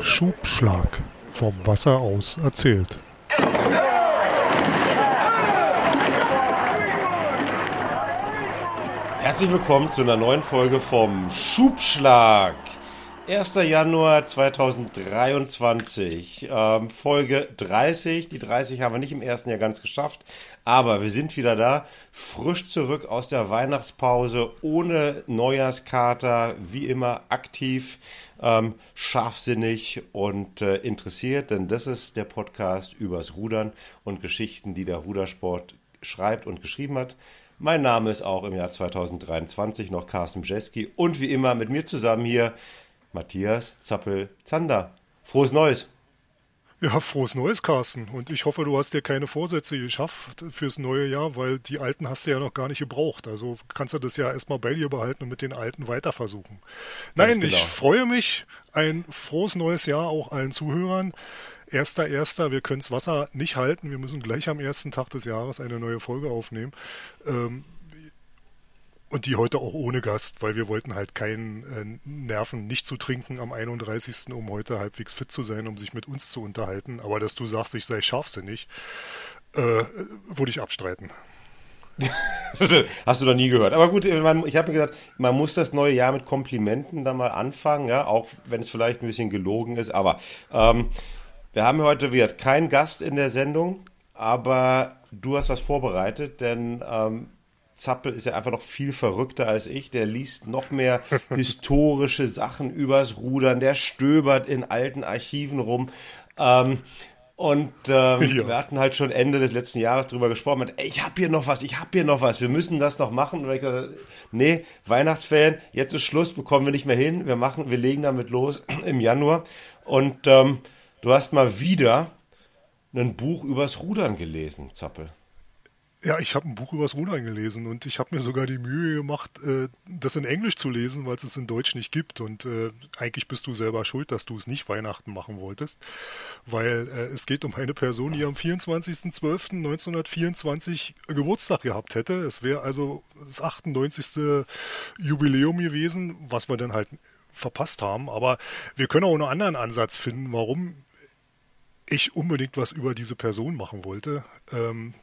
Schubschlag. Vom Wasser aus erzählt. Herzlich willkommen zu einer neuen Folge vom Schubschlag. 1. Januar 2023, ähm, Folge 30. Die 30 haben wir nicht im ersten Jahr ganz geschafft, aber wir sind wieder da, frisch zurück aus der Weihnachtspause, ohne Neujahrskater, wie immer aktiv, ähm, scharfsinnig und äh, interessiert, denn das ist der Podcast übers Rudern und Geschichten, die der Rudersport schreibt und geschrieben hat. Mein Name ist auch im Jahr 2023 noch Carsten Bjeski und wie immer mit mir zusammen hier Matthias Zappel-Zander. Frohes Neues! Ja, frohes Neues, Carsten. Und ich hoffe, du hast dir keine Vorsätze geschafft fürs neue Jahr, weil die alten hast du ja noch gar nicht gebraucht. Also kannst du das ja erstmal bei dir behalten und mit den alten weiter versuchen. Nein, genau. ich freue mich. Ein frohes neues Jahr auch allen Zuhörern. Erster, erster, wir können das Wasser nicht halten. Wir müssen gleich am ersten Tag des Jahres eine neue Folge aufnehmen. Ähm, und die heute auch ohne Gast, weil wir wollten halt keinen äh, Nerven, nicht zu trinken am 31., um heute halbwegs fit zu sein, um sich mit uns zu unterhalten. Aber dass du sagst, ich sei scharfsinnig, äh, würde ich abstreiten. Hast du noch nie gehört. Aber gut, ich habe mir gesagt, man muss das neue Jahr mit Komplimenten dann mal anfangen, ja, auch wenn es vielleicht ein bisschen gelogen ist. Aber ähm, wir haben heute wieder keinen Gast in der Sendung, aber du hast was vorbereitet, denn ähm, Zappel ist ja einfach noch viel verrückter als ich. Der liest noch mehr historische Sachen übers Rudern. Der stöbert in alten Archiven rum. Ähm, und ähm, ja. wir hatten halt schon Ende des letzten Jahres drüber gesprochen. Mit, ey, ich hab hier noch was, ich hab hier noch was, wir müssen das noch machen. Und ich gesagt, nee, Weihnachtsferien, jetzt ist Schluss, bekommen wir nicht mehr hin. Wir machen, wir legen damit los im Januar. Und ähm, du hast mal wieder ein Buch übers Rudern gelesen, Zappel. Ja, ich habe ein Buch übers Rudern gelesen und ich habe mir sogar die Mühe gemacht, äh, das in Englisch zu lesen, weil es es in Deutsch nicht gibt. Und äh, eigentlich bist du selber schuld, dass du es nicht Weihnachten machen wolltest, weil äh, es geht um eine Person, die am 24.12.1924 Geburtstag gehabt hätte. Es wäre also das 98. Jubiläum gewesen, was wir dann halt verpasst haben. Aber wir können auch einen anderen Ansatz finden, warum ich unbedingt was über diese Person machen wollte. Ähm,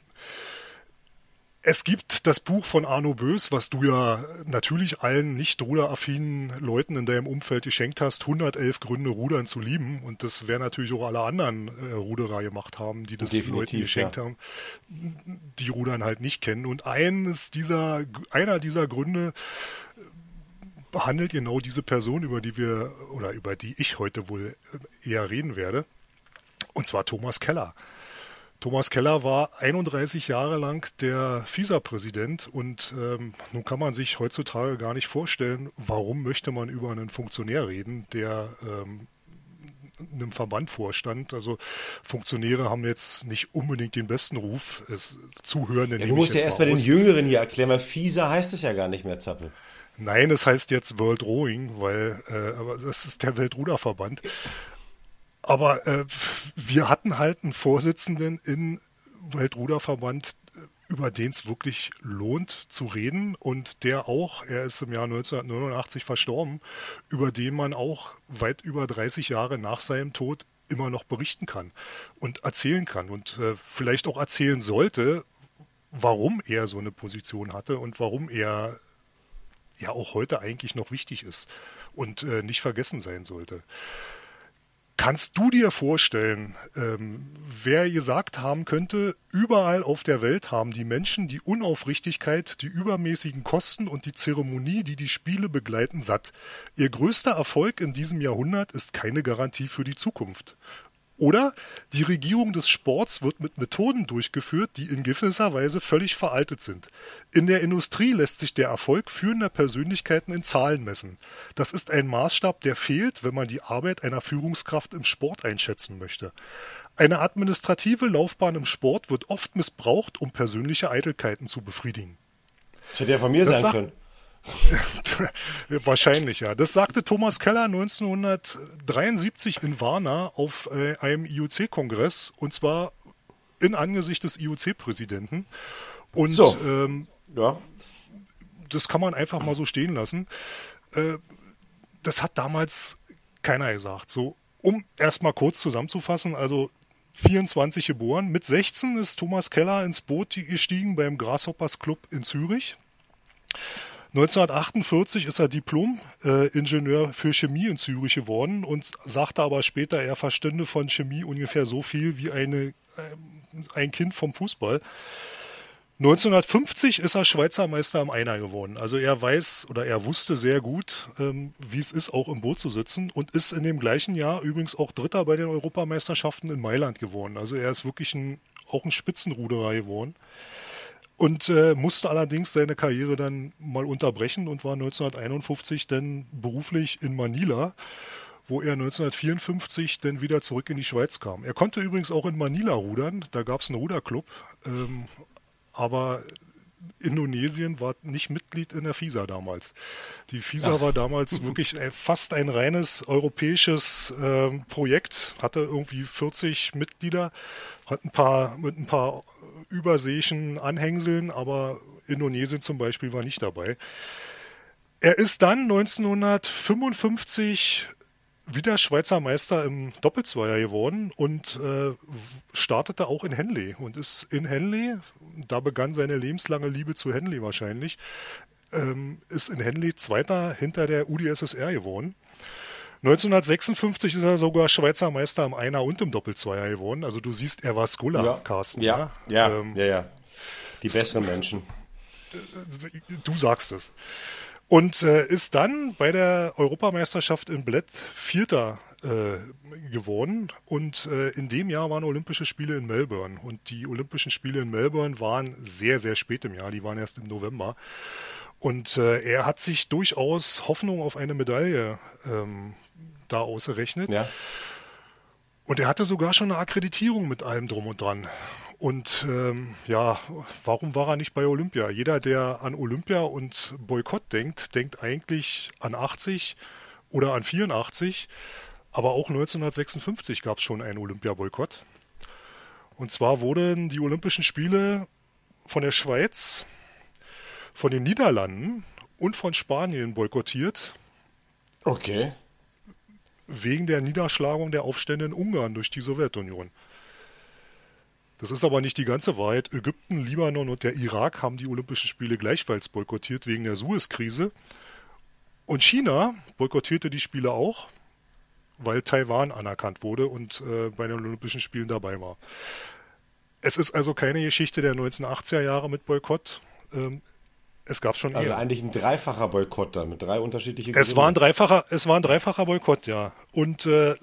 es gibt das Buch von Arno Bös, was du ja natürlich allen nicht ruderaffinen Leuten in deinem Umfeld geschenkt hast, 111 Gründe, Rudern zu lieben. Und das werden natürlich auch alle anderen äh, Ruderer gemacht haben, die das Definitiv, Leuten geschenkt ja. haben, die Rudern halt nicht kennen. Und eines dieser, einer dieser Gründe äh, behandelt genau diese Person, über die wir oder über die ich heute wohl äh, eher reden werde. Und zwar Thomas Keller. Thomas Keller war 31 Jahre lang der FISA-Präsident und ähm, nun kann man sich heutzutage gar nicht vorstellen, warum möchte man über einen Funktionär reden, der ähm, einem Verband vorstand. Also Funktionäre haben jetzt nicht unbedingt den besten Ruf. Es, Zuhörende ja, Du musst ja erstmal den Jüngeren hier erklären, weil FISA heißt es ja gar nicht mehr, Zappel. Nein, es heißt jetzt World Rowing, weil äh, aber das ist der Weltruderverband. Aber äh, wir hatten halt einen Vorsitzenden im Weltruderverband, über den es wirklich lohnt zu reden und der auch, er ist im Jahr 1989 verstorben, über den man auch weit über 30 Jahre nach seinem Tod immer noch berichten kann und erzählen kann und äh, vielleicht auch erzählen sollte, warum er so eine Position hatte und warum er ja auch heute eigentlich noch wichtig ist und äh, nicht vergessen sein sollte. Kannst du dir vorstellen, ähm, wer gesagt haben könnte, überall auf der Welt haben die Menschen die Unaufrichtigkeit, die übermäßigen Kosten und die Zeremonie, die die Spiele begleiten, satt. Ihr größter Erfolg in diesem Jahrhundert ist keine Garantie für die Zukunft. Oder die Regierung des Sports wird mit Methoden durchgeführt, die in gewisser Weise völlig veraltet sind. In der Industrie lässt sich der Erfolg führender Persönlichkeiten in Zahlen messen. Das ist ein Maßstab, der fehlt, wenn man die Arbeit einer Führungskraft im Sport einschätzen möchte. Eine administrative Laufbahn im Sport wird oft missbraucht, um persönliche Eitelkeiten zu befriedigen. Das hätte ja von mir das sein können. Wahrscheinlich, ja. Das sagte Thomas Keller 1973 in Warna auf äh, einem IOC-Kongress und zwar in Angesicht des IOC-Präsidenten. Und so. ähm, ja. das kann man einfach mal so stehen lassen. Äh, das hat damals keiner gesagt. So, um erstmal kurz zusammenzufassen, also 24 geboren. Mit 16 ist Thomas Keller ins Boot gestiegen beim Grasshoppers Club in Zürich. 1948 ist er Diplom-Ingenieur für Chemie in Zürich geworden und sagte aber später, er verstünde von Chemie ungefähr so viel wie eine, ein Kind vom Fußball. 1950 ist er Schweizer Meister im Einer geworden. Also er weiß oder er wusste sehr gut, ähm, wie es ist, auch im Boot zu sitzen und ist in dem gleichen Jahr übrigens auch Dritter bei den Europameisterschaften in Mailand geworden. Also er ist wirklich ein, auch ein Spitzenruderer geworden und äh, musste allerdings seine Karriere dann mal unterbrechen und war 1951 dann beruflich in Manila wo er 1954 dann wieder zurück in die Schweiz kam. Er konnte übrigens auch in Manila rudern, da gab es einen Ruderclub, ähm, aber Indonesien war nicht Mitglied in der FISA damals. Die FISA Ach. war damals wirklich fast ein reines europäisches äh, Projekt, hatte irgendwie 40 Mitglieder, hat ein paar mit ein paar überseeischen Anhängseln, aber Indonesien zum Beispiel war nicht dabei. Er ist dann 1955 wieder Schweizer Meister im Doppelzweier geworden und äh, startete auch in Henley und ist in Henley, da begann seine lebenslange Liebe zu Henley wahrscheinlich, ähm, ist in Henley Zweiter hinter der UdSSR geworden. 1956 ist er sogar Schweizer Meister im Einer und im Doppelzweier geworden. Also du siehst, er war Skola, ja. Carsten. Ja, ja, ja, ähm, ja, ja. Die besseren Menschen. Du sagst es. Und äh, ist dann bei der Europameisterschaft in Bled Vierter äh, geworden. Und äh, in dem Jahr waren Olympische Spiele in Melbourne. Und die Olympischen Spiele in Melbourne waren sehr, sehr spät im Jahr. Die waren erst im November. Und äh, er hat sich durchaus Hoffnung auf eine Medaille ähm, da ausgerechnet. Ja. Und er hatte sogar schon eine Akkreditierung mit allem drum und dran. Und ähm, ja, warum war er nicht bei Olympia? Jeder, der an Olympia und Boykott denkt, denkt eigentlich an 80 oder an 84. Aber auch 1956 gab es schon einen Olympia-Boykott. Und zwar wurden die Olympischen Spiele von der Schweiz, von den Niederlanden und von Spanien boykottiert. Okay. Wegen der Niederschlagung der Aufstände in Ungarn durch die Sowjetunion. Das ist aber nicht die ganze Wahrheit. Ägypten, Libanon und der Irak haben die Olympischen Spiele gleichfalls boykottiert wegen der Suez-Krise. Und China boykottierte die Spiele auch, weil Taiwan anerkannt wurde und äh, bei den Olympischen Spielen dabei war. Es ist also keine Geschichte der 1980er Jahre mit Boykott. Ähm, es gab schon also eher. eigentlich ein dreifacher Boykott da mit drei unterschiedlichen. Es war ein dreifacher, es war ein dreifacher Boykott, ja. Und äh,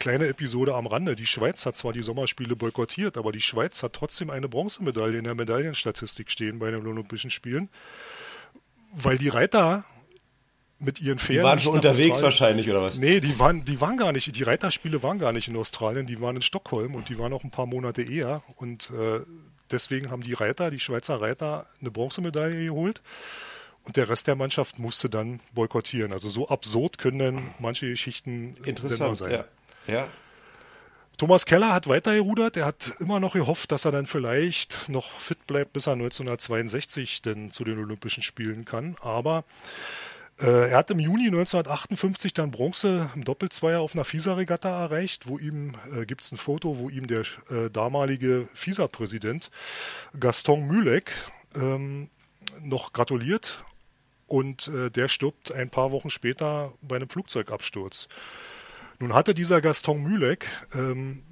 kleine Episode am Rande. Die Schweiz hat zwar die Sommerspiele boykottiert, aber die Schweiz hat trotzdem eine Bronzemedaille in der Medaillenstatistik stehen bei den Olympischen Spielen, weil die Reiter mit ihren Pferden. Die waren schon unterwegs wahrscheinlich, oder was? Nee, die waren, die waren gar nicht, die Reiterspiele waren gar nicht in Australien, die waren in Stockholm und die waren auch ein paar Monate eher. Und äh, deswegen haben die Reiter, die Schweizer Reiter, eine Bronzemedaille geholt. Und der Rest der Mannschaft musste dann boykottieren. Also so absurd können dann manche Geschichten Interessant, sein. Ja. Ja. Thomas Keller hat weiter gerudert. Er hat immer noch gehofft, dass er dann vielleicht noch fit bleibt, bis er 1962 denn zu den Olympischen Spielen kann. Aber er hat im Juni 1958 dann Bronze im Doppelzweier auf einer FISA-Regatta erreicht, wo ihm, äh, gibt es ein Foto, wo ihm der äh, damalige FISA-Präsident Gaston Mühlek ähm, noch gratuliert. Und äh, der stirbt ein paar Wochen später bei einem Flugzeugabsturz. Nun hatte dieser Gaston Mühlek ähm,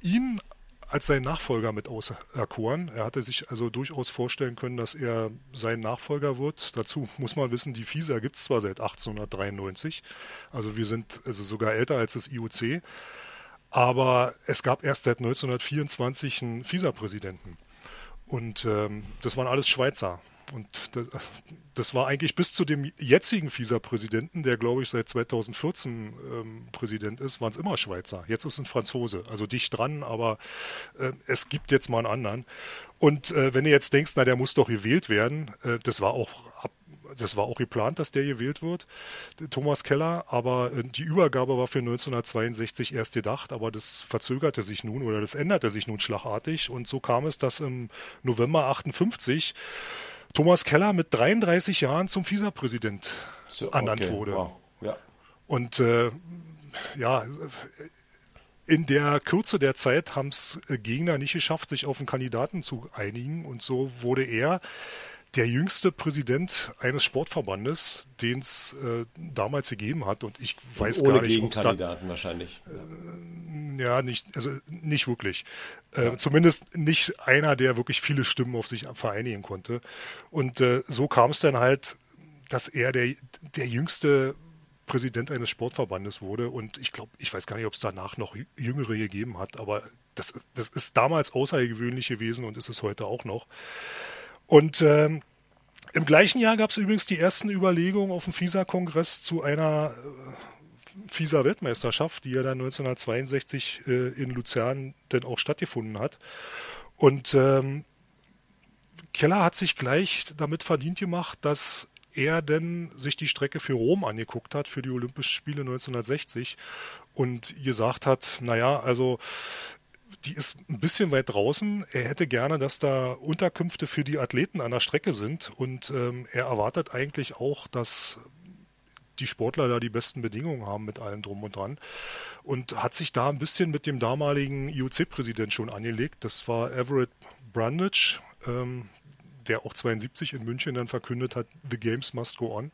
ihn als sein Nachfolger mit auserkoren. Er hatte sich also durchaus vorstellen können, dass er sein Nachfolger wird. Dazu muss man wissen, die FISA gibt es zwar seit 1893, also wir sind also sogar älter als das IOC, aber es gab erst seit 1924 einen FISA-Präsidenten. Und ähm, das waren alles Schweizer. Und das, war eigentlich bis zu dem jetzigen FISA-Präsidenten, der glaube ich seit 2014 ähm, Präsident ist, waren es immer Schweizer. Jetzt ist ein Franzose, also dicht dran, aber äh, es gibt jetzt mal einen anderen. Und äh, wenn du jetzt denkst, na, der muss doch gewählt werden, äh, das war auch ab, das war auch geplant, dass der gewählt wird, Thomas Keller, aber äh, die Übergabe war für 1962 erst gedacht, aber das verzögerte sich nun oder das änderte sich nun schlagartig und so kam es, dass im November 58 Thomas Keller mit 33 Jahren zum FISA-Präsident so, ernannt okay. wurde. Wow. Ja. Und äh, ja, in der Kürze der Zeit haben es Gegner nicht geschafft, sich auf einen Kandidaten zu einigen und so wurde er der jüngste Präsident eines Sportverbandes, den es äh, damals gegeben hat. Und ich weiß Ohne gar nicht, Gegenkandidaten da, wahrscheinlich. Äh, ja, nicht, also nicht wirklich. Äh, ja. Zumindest nicht einer, der wirklich viele Stimmen auf sich vereinigen konnte. Und äh, so kam es dann halt, dass er der, der jüngste Präsident eines Sportverbandes wurde. Und ich glaube, ich weiß gar nicht, ob es danach noch jüngere gegeben hat, aber das, das ist damals außergewöhnlich gewesen und ist es heute auch noch. Und ähm, im gleichen Jahr gab es übrigens die ersten Überlegungen auf dem FISA-Kongress zu einer äh, FISA-Weltmeisterschaft, die ja dann 1962 äh, in Luzern dann auch stattgefunden hat. Und ähm, Keller hat sich gleich damit verdient gemacht, dass er denn sich die Strecke für Rom angeguckt hat, für die Olympischen Spiele 1960 und gesagt hat, naja, also die ist ein bisschen weit draußen. Er hätte gerne, dass da Unterkünfte für die Athleten an der Strecke sind und ähm, er erwartet eigentlich auch, dass die Sportler da die besten Bedingungen haben mit allem drum und dran und hat sich da ein bisschen mit dem damaligen IOC-Präsident schon angelegt. Das war Everett Brundage, ähm, der auch 72 in München dann verkündet hat, The Games must go on.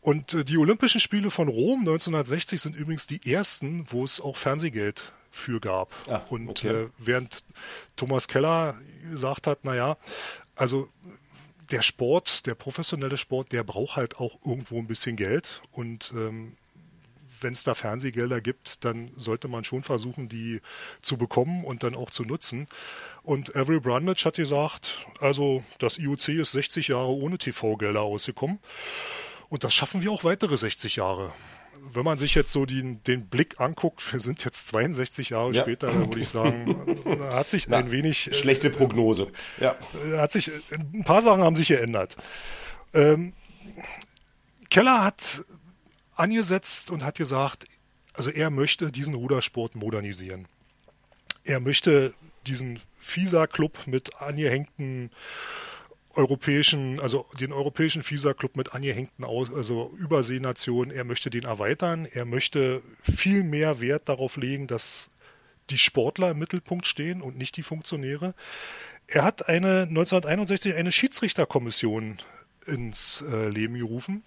Und äh, die Olympischen Spiele von Rom 1960 sind übrigens die ersten, wo es auch Fernsehgeld für gab. Ah, und okay. äh, während Thomas Keller gesagt hat, naja, also der Sport, der professionelle Sport, der braucht halt auch irgendwo ein bisschen Geld und ähm, wenn es da Fernsehgelder gibt, dann sollte man schon versuchen, die zu bekommen und dann auch zu nutzen. Und Avery Brundage hat gesagt, also das IOC ist 60 Jahre ohne TV-Gelder ausgekommen. Und das schaffen wir auch weitere 60 Jahre wenn man sich jetzt so den, den Blick anguckt, wir sind jetzt 62 Jahre ja. später, da würde ich sagen, hat sich Na, ein wenig. Äh, schlechte Prognose. Ja. Hat sich, ein paar Sachen haben sich geändert. Ähm, Keller hat angesetzt und hat gesagt, also er möchte diesen Rudersport modernisieren. Er möchte diesen FISA-Club mit angehängten europäischen, also den europäischen FISA-Club mit angehängten Aus, also Überseenationen, er möchte den erweitern, er möchte viel mehr Wert darauf legen, dass die Sportler im Mittelpunkt stehen und nicht die Funktionäre. Er hat eine 1961 eine Schiedsrichterkommission ins äh, Leben gerufen,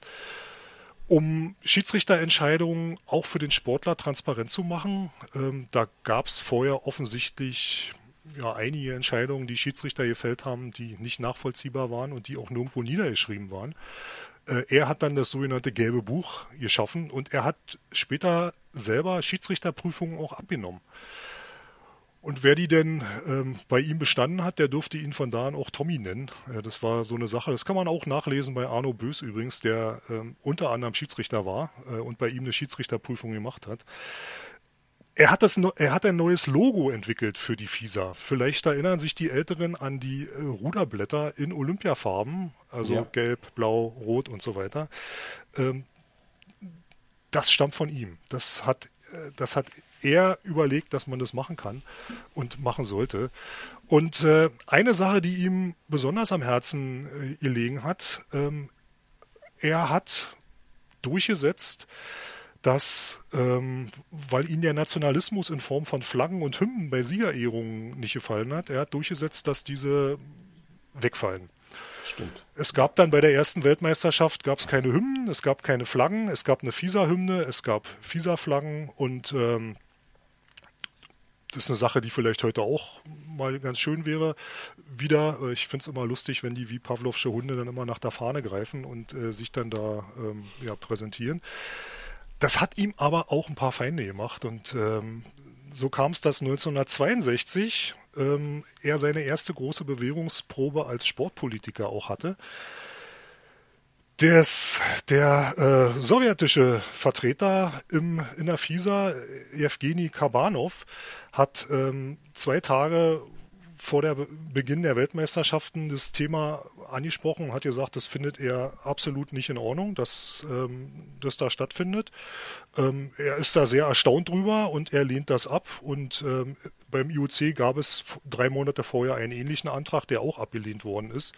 um Schiedsrichterentscheidungen auch für den Sportler transparent zu machen. Ähm, da gab es vorher offensichtlich ja, einige Entscheidungen, die Schiedsrichter gefällt haben, die nicht nachvollziehbar waren und die auch nirgendwo niedergeschrieben waren. Äh, er hat dann das sogenannte gelbe Buch geschaffen und er hat später selber Schiedsrichterprüfungen auch abgenommen. Und wer die denn ähm, bei ihm bestanden hat, der durfte ihn von da an auch Tommy nennen. Äh, das war so eine Sache. Das kann man auch nachlesen bei Arno Bös übrigens, der ähm, unter anderem Schiedsrichter war äh, und bei ihm eine Schiedsrichterprüfung gemacht hat. Er hat, das, er hat ein neues Logo entwickelt für die FISA. Vielleicht erinnern sich die Älteren an die äh, Ruderblätter in Olympiafarben, also ja. gelb, blau, rot und so weiter. Ähm, das stammt von ihm. Das hat, äh, das hat er überlegt, dass man das machen kann und machen sollte. Und äh, eine Sache, die ihm besonders am Herzen äh, gelegen hat, ähm, er hat durchgesetzt, dass, ähm, weil ihm der Nationalismus in Form von Flaggen und Hymnen bei Siegerehrungen nicht gefallen hat, er hat durchgesetzt, dass diese wegfallen. Stimmt. Es gab dann bei der ersten Weltmeisterschaft gab es keine Hymnen, es gab keine Flaggen, es gab eine FISA-Hymne, es gab FISA-Flaggen und ähm, das ist eine Sache, die vielleicht heute auch mal ganz schön wäre. Wieder, äh, ich finde es immer lustig, wenn die wie Pavlovsche Hunde dann immer nach der Fahne greifen und äh, sich dann da ähm, ja, präsentieren. Das hat ihm aber auch ein paar Feinde gemacht und ähm, so kam es, dass 1962 ähm, er seine erste große Bewährungsprobe als Sportpolitiker auch hatte. Des, der äh, sowjetische Vertreter im, in der FISA, Evgeny Kabanov, hat ähm, zwei Tage vor der Beginn der Weltmeisterschaften das Thema angesprochen und hat gesagt, das findet er absolut nicht in Ordnung, dass ähm, das da stattfindet. Ähm, er ist da sehr erstaunt drüber und er lehnt das ab. Und ähm, beim IOC gab es drei Monate vorher einen ähnlichen Antrag, der auch abgelehnt worden ist,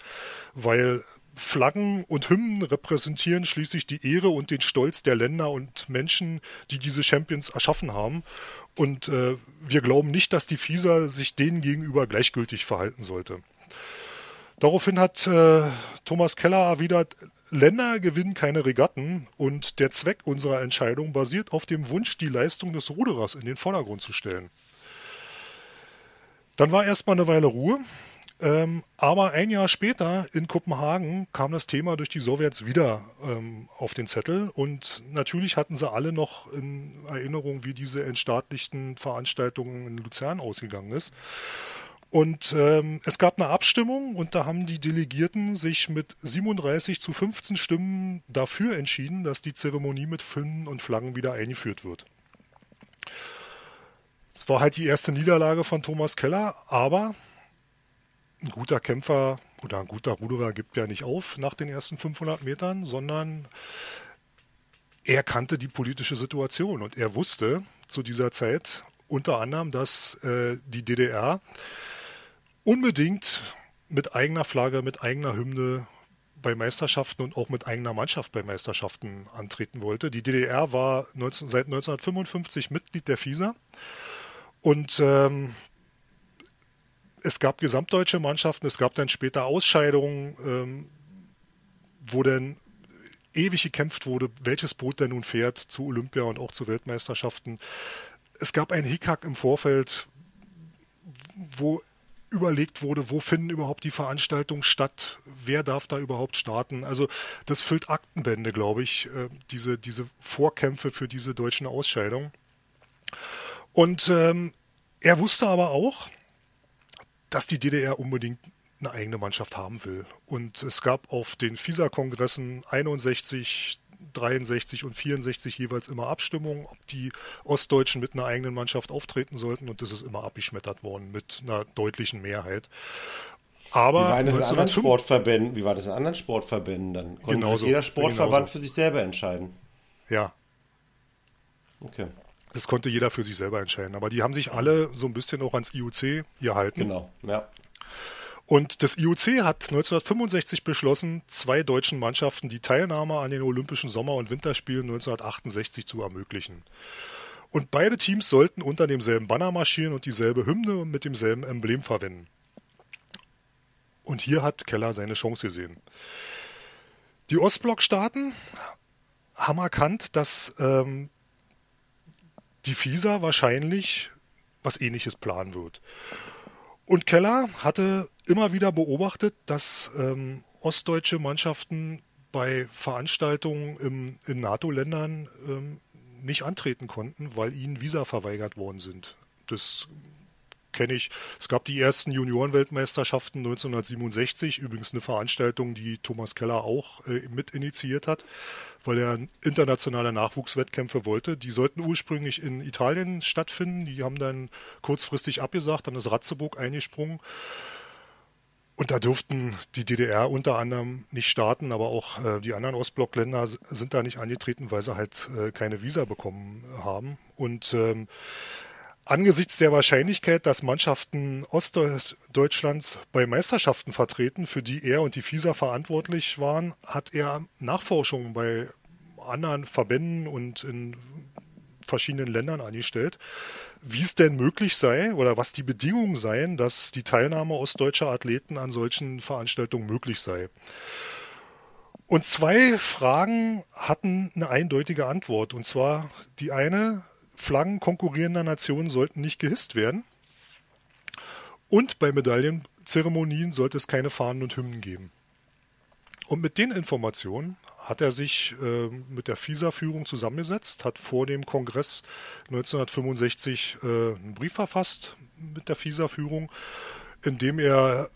weil Flaggen und Hymnen repräsentieren schließlich die Ehre und den Stolz der Länder und Menschen, die diese Champions erschaffen haben. Und äh, wir glauben nicht, dass die FISA sich denen gegenüber gleichgültig verhalten sollte. Daraufhin hat äh, Thomas Keller erwidert, Länder gewinnen keine Regatten und der Zweck unserer Entscheidung basiert auf dem Wunsch, die Leistung des Ruderers in den Vordergrund zu stellen. Dann war erstmal eine Weile Ruhe, ähm, aber ein Jahr später in Kopenhagen kam das Thema durch die Sowjets wieder ähm, auf den Zettel und natürlich hatten sie alle noch in Erinnerung, wie diese entstaatlichten Veranstaltungen in Luzern ausgegangen ist. Und ähm, es gab eine Abstimmung und da haben die Delegierten sich mit 37 zu 15 Stimmen dafür entschieden, dass die Zeremonie mit Filmen und Flaggen wieder eingeführt wird. Es war halt die erste Niederlage von Thomas Keller, aber ein guter Kämpfer oder ein guter Ruderer gibt ja nicht auf nach den ersten 500 Metern, sondern er kannte die politische Situation und er wusste zu dieser Zeit unter anderem, dass äh, die DDR unbedingt mit eigener Flagge, mit eigener Hymne bei Meisterschaften und auch mit eigener Mannschaft bei Meisterschaften antreten wollte. Die DDR war 19, seit 1955 Mitglied der FISA und ähm, es gab gesamtdeutsche Mannschaften, es gab dann später Ausscheidungen, ähm, wo dann ewig gekämpft wurde, welches Boot denn nun fährt zu Olympia und auch zu Weltmeisterschaften. Es gab einen Hickhack im Vorfeld, wo überlegt wurde, wo finden überhaupt die Veranstaltungen statt, wer darf da überhaupt starten. Also das füllt Aktenbände, glaube ich, äh, diese, diese Vorkämpfe für diese deutschen Ausscheidungen. Und ähm, er wusste aber auch, dass die DDR unbedingt eine eigene Mannschaft haben will. Und es gab auf den FISA-Kongressen 61, 63 und 64 jeweils immer Abstimmungen, ob die Ostdeutschen mit einer eigenen Mannschaft auftreten sollten und das ist immer abgeschmettert worden mit einer deutlichen Mehrheit. Aber wie war das in anderen Sportverbänden? Wie war das in anderen Sportverbänden dann? Konnte genauso, jeder Sportverband genauso. für sich selber entscheiden? Ja. Okay. Das konnte jeder für sich selber entscheiden. Aber die haben sich alle so ein bisschen auch ans IOC gehalten. Genau, ja. Und das IOC hat 1965 beschlossen, zwei deutschen Mannschaften die Teilnahme an den Olympischen Sommer- und Winterspielen 1968 zu ermöglichen. Und beide Teams sollten unter demselben Banner marschieren und dieselbe Hymne mit demselben Emblem verwenden. Und hier hat Keller seine Chance gesehen. Die Ostblockstaaten haben erkannt, dass ähm, die FISA wahrscheinlich was ähnliches planen wird. Und Keller hatte immer wieder beobachtet, dass ähm, ostdeutsche Mannschaften bei Veranstaltungen im, in NATO-Ländern ähm, nicht antreten konnten, weil ihnen Visa verweigert worden sind. Das kenne ich. Es gab die ersten Juniorenweltmeisterschaften 1967, übrigens eine Veranstaltung, die Thomas Keller auch äh, mit initiiert hat, weil er internationale Nachwuchswettkämpfe wollte. Die sollten ursprünglich in Italien stattfinden. Die haben dann kurzfristig abgesagt, dann ist Ratzeburg eingesprungen. Und da durften die DDR unter anderem nicht starten, aber auch äh, die anderen Ostblockländer sind da nicht angetreten, weil sie halt äh, keine Visa bekommen haben. Und ähm, Angesichts der Wahrscheinlichkeit, dass Mannschaften Ostdeutschlands bei Meisterschaften vertreten, für die er und die FISA verantwortlich waren, hat er Nachforschungen bei anderen Verbänden und in verschiedenen Ländern angestellt, wie es denn möglich sei oder was die Bedingungen seien, dass die Teilnahme ostdeutscher Athleten an solchen Veranstaltungen möglich sei. Und zwei Fragen hatten eine eindeutige Antwort. Und zwar die eine, Flaggen konkurrierender Nationen sollten nicht gehisst werden. Und bei Medaillenzeremonien sollte es keine Fahnen und Hymnen geben. Und mit den Informationen hat er sich äh, mit der FISA-Führung zusammengesetzt, hat vor dem Kongress 1965 äh, einen Brief verfasst mit der FISA-Führung, in dem er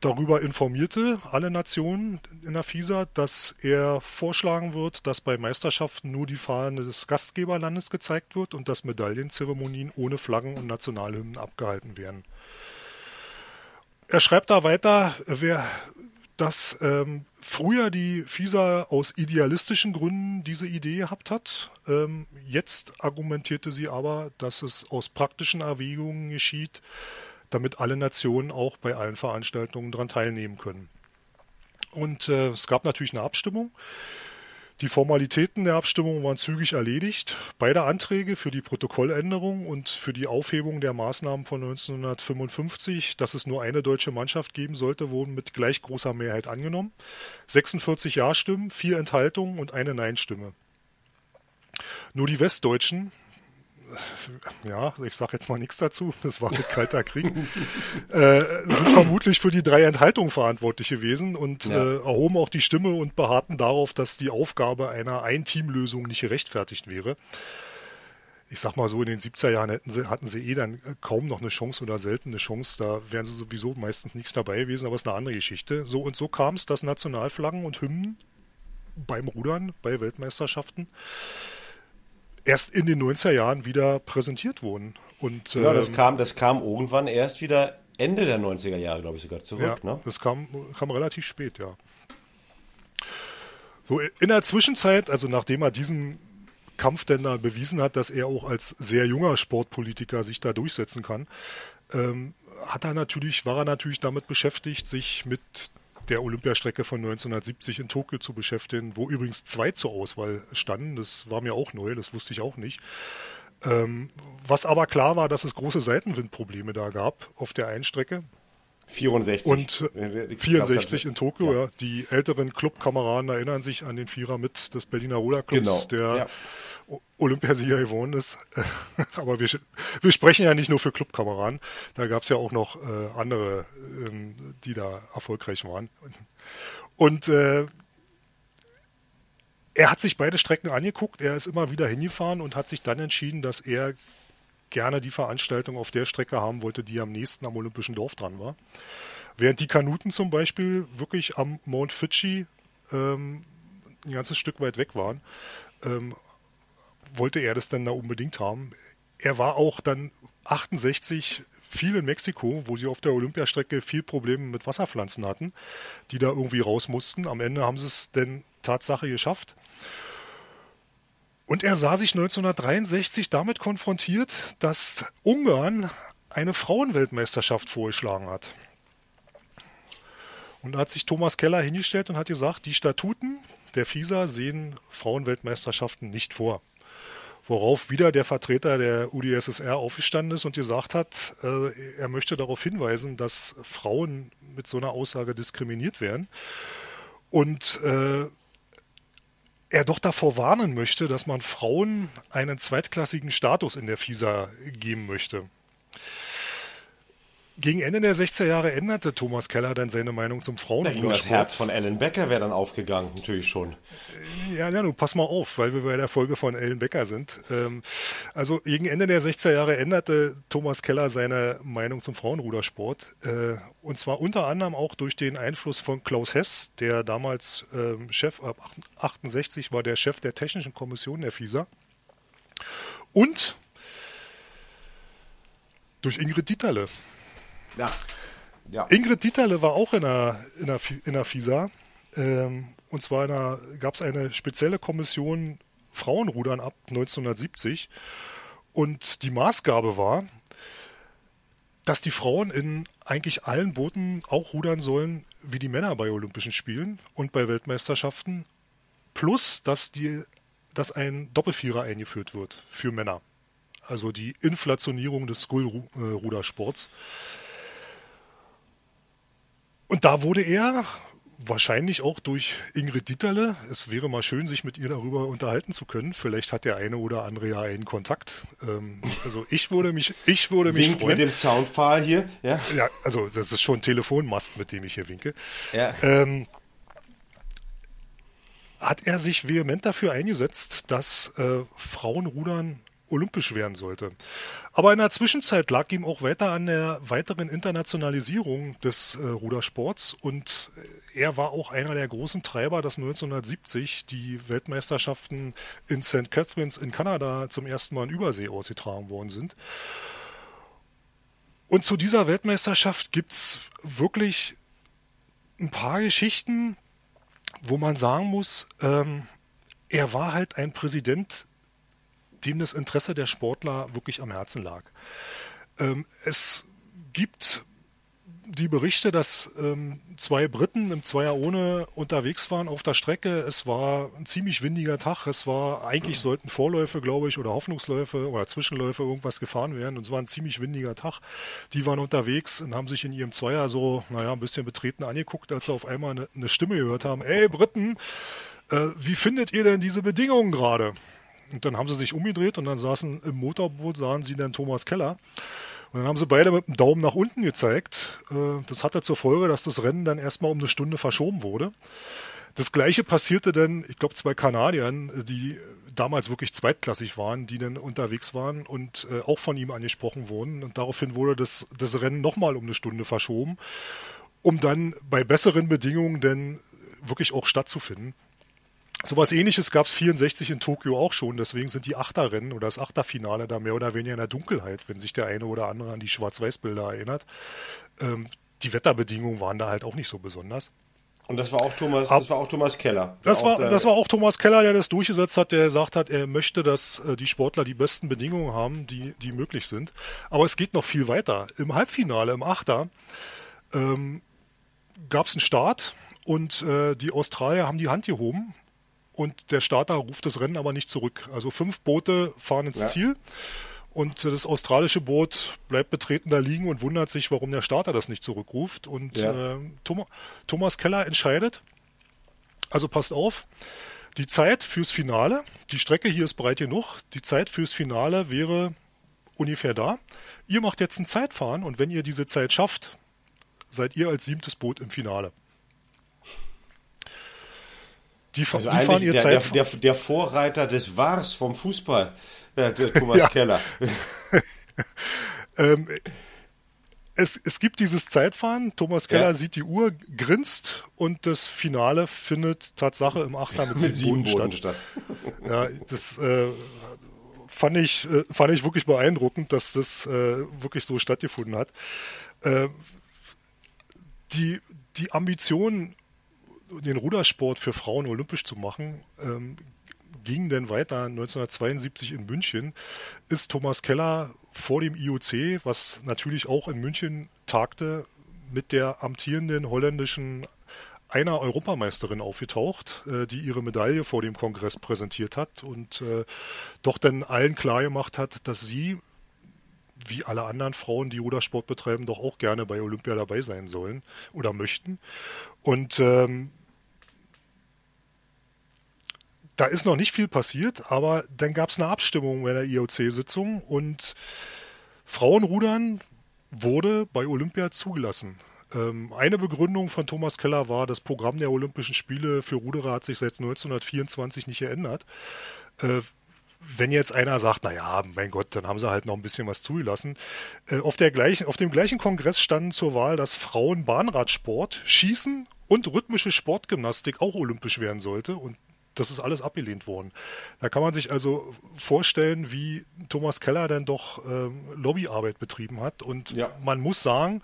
darüber informierte alle Nationen in der FISA, dass er vorschlagen wird, dass bei Meisterschaften nur die Fahne des Gastgeberlandes gezeigt wird und dass Medaillenzeremonien ohne Flaggen und Nationalhymnen abgehalten werden. Er schreibt da weiter, dass ähm, früher die FISA aus idealistischen Gründen diese Idee gehabt hat. Ähm, jetzt argumentierte sie aber, dass es aus praktischen Erwägungen geschieht, damit alle Nationen auch bei allen Veranstaltungen daran teilnehmen können. Und äh, es gab natürlich eine Abstimmung. Die Formalitäten der Abstimmung waren zügig erledigt. Beide Anträge für die Protokolländerung und für die Aufhebung der Maßnahmen von 1955, dass es nur eine deutsche Mannschaft geben sollte, wurden mit gleich großer Mehrheit angenommen. 46 Ja-Stimmen, vier Enthaltungen und eine Nein-Stimme. Nur die Westdeutschen, ja, ich sage jetzt mal nichts dazu, das war ein kalter Krieg, äh, sind vermutlich für die drei Enthaltungen verantwortlich gewesen und ja. äh, erhoben auch die Stimme und beharrten darauf, dass die Aufgabe einer Ein-Team-Lösung nicht gerechtfertigt wäre. Ich sag mal so, in den 70er Jahren sie, hatten sie eh dann kaum noch eine Chance oder selten eine Chance. Da wären sie sowieso meistens nichts dabei gewesen, aber es ist eine andere Geschichte. So und so kam es, dass Nationalflaggen und Hymnen beim Rudern, bei Weltmeisterschaften, erst in den 90er Jahren wieder präsentiert wurden. Und, ja, das, ähm, kam, das kam irgendwann erst wieder Ende der 90er Jahre, glaube ich, sogar zurück. Ja, ne? Das kam, kam relativ spät, ja. So, in der Zwischenzeit, also nachdem er diesen Kampf denn da bewiesen hat, dass er auch als sehr junger Sportpolitiker sich da durchsetzen kann, ähm, hat er natürlich, war er natürlich damit beschäftigt, sich mit der Olympiastrecke von 1970 in Tokio zu beschäftigen, wo übrigens zwei zur Auswahl standen. Das war mir auch neu, das wusste ich auch nicht. Ähm, was aber klar war, dass es große Seitenwindprobleme da gab auf der Einstrecke. 64. Und 64 in Tokio, ja. ja. Die älteren Clubkameraden erinnern sich an den Vierer mit des Berliner Ruderclubs, genau. der ja. Olympiasieger geworden ist. Aber wir, wir sprechen ja nicht nur für Clubkameraden. Da gab es ja auch noch äh, andere, ähm, die da erfolgreich waren. Und äh, er hat sich beide Strecken angeguckt. Er ist immer wieder hingefahren und hat sich dann entschieden, dass er gerne die Veranstaltung auf der Strecke haben wollte, die am nächsten am Olympischen Dorf dran war. Während die Kanuten zum Beispiel wirklich am Mount Fidschi ähm, ein ganzes Stück weit weg waren, ähm, wollte er das dann da unbedingt haben. Er war auch dann 68 viel in Mexiko, wo sie auf der Olympiastrecke viel Probleme mit Wasserpflanzen hatten, die da irgendwie raus mussten. Am Ende haben sie es denn Tatsache geschafft. Und er sah sich 1963 damit konfrontiert, dass Ungarn eine Frauenweltmeisterschaft vorgeschlagen hat. Und da hat sich Thomas Keller hingestellt und hat gesagt, die Statuten der FISA sehen Frauenweltmeisterschaften nicht vor. Worauf wieder der Vertreter der UdSSR aufgestanden ist und gesagt hat, äh, er möchte darauf hinweisen, dass Frauen mit so einer Aussage diskriminiert werden. Und äh, er doch davor warnen möchte, dass man Frauen einen zweitklassigen Status in der FISA geben möchte. Gegen Ende der 60er Jahre änderte Thomas Keller dann seine Meinung zum Frauenfußball. Das Herz von Ellen Becker wäre dann aufgegangen, natürlich schon. Ja, ja, nun pass mal auf, weil wir bei der Folge von Ellen Becker sind. Ähm, also gegen Ende der 60er Jahre änderte Thomas Keller seine Meinung zum Frauenrudersport. Äh, und zwar unter anderem auch durch den Einfluss von Klaus Hess, der damals ähm, Chef, ab 68 war der Chef der Technischen Kommission der FISA. Und durch Ingrid Dieterle. Ja. ja. Ingrid Dieterle war auch in der, in der, in der FISA. Ähm, und zwar gab es eine spezielle Kommission Frauenrudern ab 1970. Und die Maßgabe war, dass die Frauen in eigentlich allen Booten auch rudern sollen wie die Männer bei Olympischen Spielen und bei Weltmeisterschaften. Plus, dass, die, dass ein Doppelvierer eingeführt wird für Männer. Also die Inflationierung des Skullrudersports. Und da wurde er wahrscheinlich auch durch Ingrid Dieterle. Es wäre mal schön, sich mit ihr darüber unterhalten zu können. Vielleicht hat der eine oder andere ja einen Kontakt. Ähm, also ich würde mich, ich würde mich Wink freuen. mit dem Zaunpfahl hier. Ja. ja, also das ist schon ein Telefonmast, mit dem ich hier winke. Ja. Ähm, hat er sich vehement dafür eingesetzt, dass äh, Frauenrudern olympisch werden sollte. Aber in der Zwischenzeit lag ihm auch weiter an der weiteren Internationalisierung des äh, Rudersports und er war auch einer der großen Treiber, dass 1970 die Weltmeisterschaften in St. Catharines in Kanada zum ersten Mal in Übersee ausgetragen worden sind. Und zu dieser Weltmeisterschaft gibt es wirklich ein paar Geschichten, wo man sagen muss, ähm, er war halt ein Präsident, dem das Interesse der Sportler wirklich am Herzen lag. Ähm, es gibt die Berichte, dass ähm, zwei Briten im Zweier ohne unterwegs waren auf der Strecke. Es war ein ziemlich windiger Tag. Es war, eigentlich sollten Vorläufe, glaube ich, oder Hoffnungsläufe oder Zwischenläufe irgendwas gefahren werden. Und es war ein ziemlich windiger Tag. Die waren unterwegs und haben sich in ihrem Zweier so, naja, ein bisschen betreten angeguckt, als sie auf einmal eine, eine Stimme gehört haben. Ey, Briten, äh, wie findet ihr denn diese Bedingungen gerade? Und dann haben sie sich umgedreht und dann saßen im Motorboot, sahen sie dann Thomas Keller. Und dann haben sie beide mit dem Daumen nach unten gezeigt. Äh, das hatte zur Folge, dass das Rennen dann erstmal um eine Stunde verschoben wurde. Das gleiche passierte dann, ich glaube, zwei Kanadiern, die damals wirklich zweitklassig waren, die dann unterwegs waren und äh, auch von ihm angesprochen wurden. Und daraufhin wurde das, das Rennen nochmal um eine Stunde verschoben, um dann bei besseren Bedingungen dann wirklich auch stattzufinden. Sowas ähnliches gab es 64 in Tokio auch schon, deswegen sind die Achterrennen oder das Achterfinale da mehr oder weniger in der Dunkelheit, wenn sich der eine oder andere an die Schwarz-Weiß-Bilder erinnert. Ähm, die Wetterbedingungen waren da halt auch nicht so besonders. Und das war auch Thomas, das war auch Thomas Keller. Das war, das war auch Thomas Keller, der das durchgesetzt hat, der gesagt hat, er möchte, dass äh, die Sportler die besten Bedingungen haben, die, die möglich sind. Aber es geht noch viel weiter. Im Halbfinale, im Achter, ähm, gab es einen Start und äh, die Australier haben die Hand gehoben und der Starter ruft das Rennen aber nicht zurück. Also fünf Boote fahren ins ja. Ziel und das australische Boot bleibt betreten da liegen und wundert sich, warum der Starter das nicht zurückruft. Und ja. äh, Thomas, Thomas Keller entscheidet, also passt auf, die Zeit fürs Finale, die Strecke hier ist breit genug, die Zeit fürs Finale wäre ungefähr da. Ihr macht jetzt ein Zeitfahren und wenn ihr diese Zeit schafft, seid ihr als siebtes Boot im Finale. Die, also die fahren ihr der, Zeit der, der, der, Vorreiter des Wars vom Fußball, der, der Thomas Keller. ähm, es, es gibt dieses Zeitfahren. Thomas Keller ja. sieht die Uhr, grinst und das Finale findet Tatsache im Achter mit, mit sieben Boden statt. statt. ja, das äh, fand, ich, äh, fand ich wirklich beeindruckend, dass das äh, wirklich so stattgefunden hat. Äh, die, die Ambition den Rudersport für Frauen olympisch zu machen, ähm, ging denn weiter 1972 in München, ist Thomas Keller vor dem IOC, was natürlich auch in München tagte, mit der amtierenden holländischen einer Europameisterin aufgetaucht, äh, die ihre Medaille vor dem Kongress präsentiert hat und äh, doch dann allen klar gemacht hat, dass sie, wie alle anderen Frauen, die Rudersport betreiben, doch auch gerne bei Olympia dabei sein sollen oder möchten. Und ähm, da ist noch nicht viel passiert, aber dann gab es eine Abstimmung bei der IOC-Sitzung und Frauenrudern wurde bei Olympia zugelassen. Ähm, eine Begründung von Thomas Keller war, das Programm der Olympischen Spiele für Ruderer hat sich seit 1924 nicht geändert. Äh, wenn jetzt einer sagt, naja, mein Gott, dann haben sie halt noch ein bisschen was zugelassen. Äh, auf, der gleichen, auf dem gleichen Kongress standen zur Wahl, dass Frauen Bahnradsport, Schießen und rhythmische Sportgymnastik auch olympisch werden sollte. Und das ist alles abgelehnt worden. Da kann man sich also vorstellen, wie Thomas Keller dann doch ähm, Lobbyarbeit betrieben hat. Und ja. man muss sagen,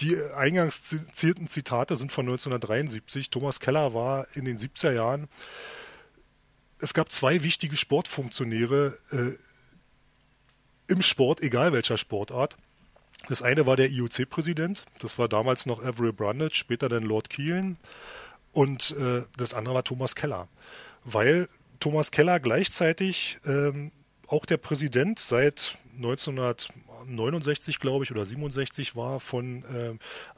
die eingangs zitierten Zitate sind von 1973. Thomas Keller war in den 70er Jahren. Es gab zwei wichtige Sportfunktionäre äh, im Sport, egal welcher Sportart. Das eine war der IOC-Präsident, das war damals noch Avril Brundage, später dann Lord Keelan. Und äh, das andere war Thomas Keller, weil Thomas Keller gleichzeitig ähm, auch der Präsident seit 1969, glaube ich, oder 67 war von äh,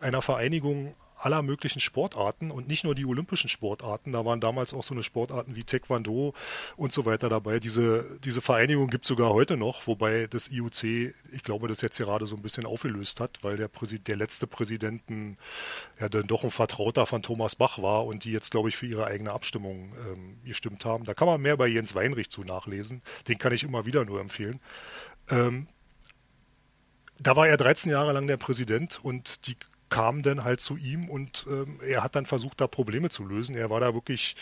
einer Vereinigung aller möglichen Sportarten und nicht nur die olympischen Sportarten. Da waren damals auch so eine Sportarten wie Taekwondo und so weiter dabei. Diese, diese Vereinigung gibt es sogar heute noch, wobei das IOC, ich glaube, das jetzt gerade so ein bisschen aufgelöst hat, weil der, Präsident, der letzte Präsidenten ja dann doch ein Vertrauter von Thomas Bach war und die jetzt, glaube ich, für ihre eigene Abstimmung ähm, gestimmt haben. Da kann man mehr bei Jens Weinrich zu nachlesen. Den kann ich immer wieder nur empfehlen. Ähm, da war er 13 Jahre lang der Präsident und die kam dann halt zu ihm und ähm, er hat dann versucht, da Probleme zu lösen. Er war da wirklich,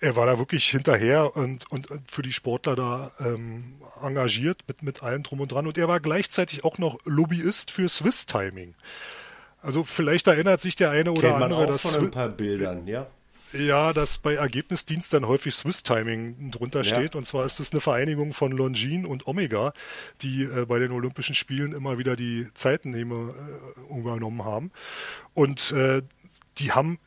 er war da wirklich hinterher und, und, und für die Sportler da ähm, engagiert mit, mit allem drum und dran. Und er war gleichzeitig auch noch Lobbyist für Swiss Timing. Also vielleicht erinnert sich der eine oder Kennt man andere, auch dass von ein paar Bildern, ja. Ja, dass bei Ergebnisdienst dann häufig Swiss Timing drunter ja. steht. Und zwar ist es eine Vereinigung von Longines und Omega, die äh, bei den Olympischen Spielen immer wieder die Zeitennehme äh, übernommen haben. Und äh, die haben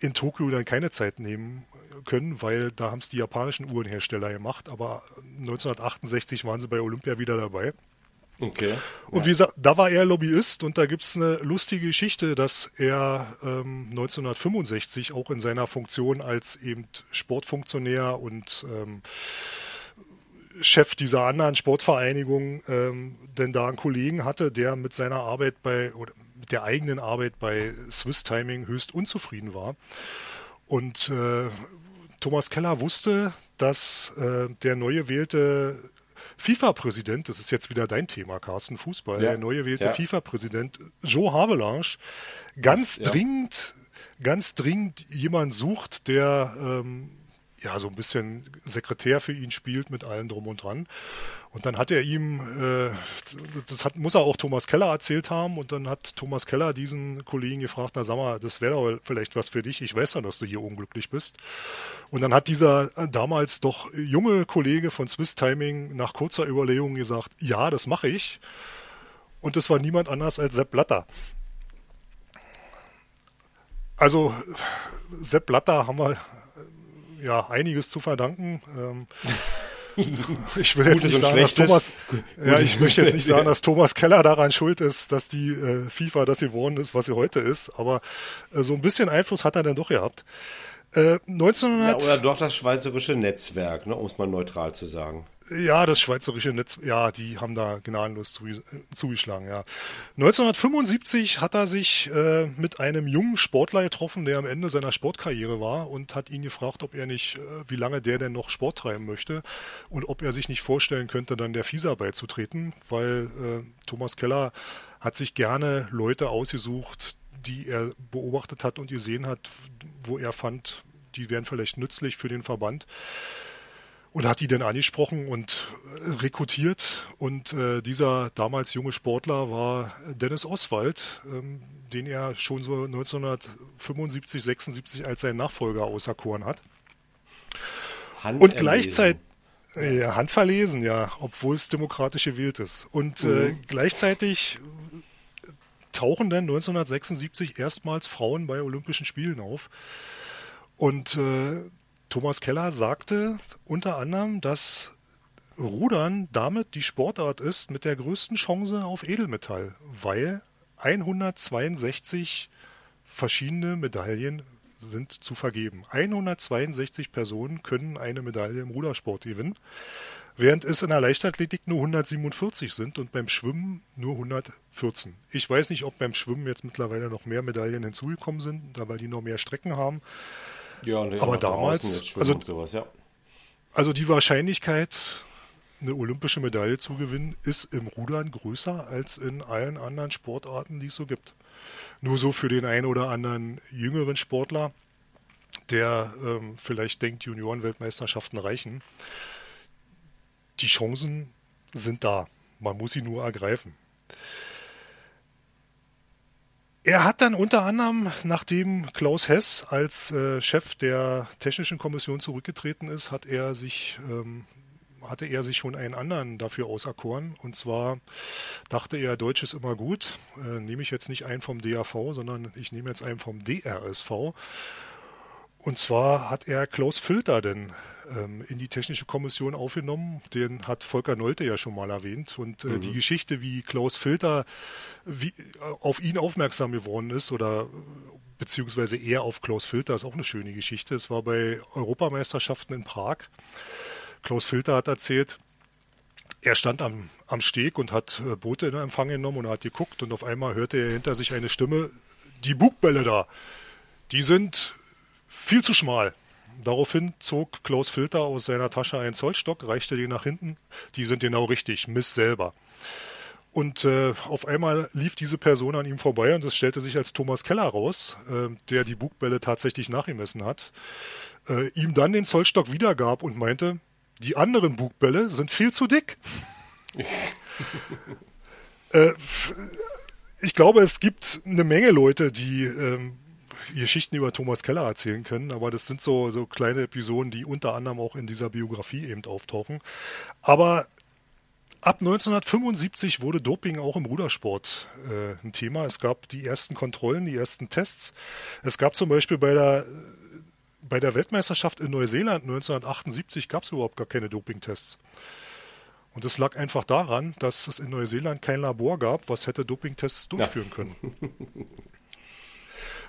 in Tokio dann keine Zeit nehmen können, weil da haben es die japanischen Uhrenhersteller gemacht. Aber 1968 waren sie bei Olympia wieder dabei. Okay. Und ja. wie gesagt, da war er Lobbyist und da gibt es eine lustige Geschichte, dass er ähm, 1965 auch in seiner Funktion als eben Sportfunktionär und ähm, Chef dieser anderen Sportvereinigung ähm, denn da einen Kollegen hatte, der mit seiner Arbeit bei oder mit der eigenen Arbeit bei Swiss Timing höchst unzufrieden war. Und äh, Thomas Keller wusste, dass äh, der neu gewählte FIFA-Präsident, das ist jetzt wieder dein Thema, Carsten, Fußball, ja. der neu gewählte ja. FIFA-Präsident Joe Havelange ganz ja. dringend, ganz dringend jemand sucht, der ähm, ja so ein bisschen Sekretär für ihn spielt mit allem drum und dran. Und dann hat er ihm, äh, das hat, muss er auch Thomas Keller erzählt haben, und dann hat Thomas Keller diesen Kollegen gefragt, na sag mal, das wäre doch vielleicht was für dich, ich weiß ja, dass du hier unglücklich bist. Und dann hat dieser damals doch junge Kollege von Swiss Timing nach kurzer Überlegung gesagt, ja, das mache ich. Und das war niemand anders als Sepp Blatter. Also Sepp Blatter haben wir ja einiges zu verdanken. Ähm, ich will jetzt nicht sagen, dass Thomas, ja, ich möchte jetzt nicht sagen, dass Thomas Keller daran schuld ist, dass die äh, FIFA das geworden ist, was sie heute ist, aber äh, so ein bisschen Einfluss hat er dann doch gehabt. Äh, 1900 ja, oder doch das schweizerische Netzwerk, ne, um es mal neutral zu sagen. Ja, das schweizerische Netz, ja, die haben da gnadenlos zugeschlagen, ja. 1975 hat er sich äh, mit einem jungen Sportler getroffen, der am Ende seiner Sportkarriere war und hat ihn gefragt, ob er nicht, äh, wie lange der denn noch Sport treiben möchte und ob er sich nicht vorstellen könnte, dann der FISA beizutreten, weil äh, Thomas Keller hat sich gerne Leute ausgesucht, die er beobachtet hat und gesehen hat, wo er fand, die wären vielleicht nützlich für den Verband und hat die dann angesprochen und äh, rekrutiert. Und äh, dieser damals junge Sportler war Dennis Oswald, ähm, den er schon so 1975, 76 als seinen Nachfolger auserkoren hat. Hand und gleichzeitig äh, handverlesen, ja, obwohl es demokratisch gewählt ist. Und äh, mhm. äh, gleichzeitig tauchen dann 1976 erstmals Frauen bei Olympischen Spielen auf. Und äh, Thomas Keller sagte unter anderem, dass Rudern damit die Sportart ist mit der größten Chance auf Edelmetall, weil 162 verschiedene Medaillen sind zu vergeben. 162 Personen können eine Medaille im Rudersport gewinnen, während es in der Leichtathletik nur 147 sind und beim Schwimmen nur 114. Ich weiß nicht, ob beim Schwimmen jetzt mittlerweile noch mehr Medaillen hinzugekommen sind, da weil die noch mehr Strecken haben. Ja, und aber damals, also, sowas, ja. also die Wahrscheinlichkeit, eine olympische Medaille zu gewinnen, ist im Rudern größer als in allen anderen Sportarten, die es so gibt. Nur so für den einen oder anderen jüngeren Sportler, der ähm, vielleicht denkt, Juniorenweltmeisterschaften reichen. Die Chancen sind da. Man muss sie nur ergreifen. Er hat dann unter anderem, nachdem Klaus Hess als äh, Chef der Technischen Kommission zurückgetreten ist, hat er sich ähm, hatte er sich schon einen anderen dafür auserkoren. Und zwar dachte er, Deutsch ist immer gut. Äh, nehme ich jetzt nicht einen vom DAV, sondern ich nehme jetzt einen vom DRSV. Und zwar hat er Klaus Filter denn in die Technische Kommission aufgenommen. Den hat Volker Nolte ja schon mal erwähnt. Und äh, mhm. die Geschichte, wie Klaus Filter wie, äh, auf ihn aufmerksam geworden ist oder beziehungsweise er auf Klaus Filter, ist auch eine schöne Geschichte. Es war bei Europameisterschaften in Prag. Klaus Filter hat erzählt, er stand am, am Steg und hat äh, Boote in Empfang genommen und hat geguckt und auf einmal hörte er hinter sich eine Stimme, die Bugbälle da, die sind viel zu schmal. Daraufhin zog Klaus Filter aus seiner Tasche einen Zollstock, reichte den nach hinten. Die sind genau richtig, Miss selber. Und äh, auf einmal lief diese Person an ihm vorbei und es stellte sich als Thomas Keller raus, äh, der die Bugbälle tatsächlich nachgemessen hat, äh, ihm dann den Zollstock wiedergab und meinte, die anderen Bugbälle sind viel zu dick. Äh, ich glaube, es gibt eine Menge Leute, die ähm, Geschichten über Thomas Keller erzählen können, aber das sind so, so kleine Episoden, die unter anderem auch in dieser Biografie eben auftauchen. Aber ab 1975 wurde Doping auch im Rudersport äh, ein Thema. Es gab die ersten Kontrollen, die ersten Tests. Es gab zum Beispiel bei der bei der Weltmeisterschaft in Neuseeland 1978 gab es überhaupt gar keine Dopingtests. Und das lag einfach daran, dass es in Neuseeland kein Labor gab, was hätte Dopingtests durchführen ja. können.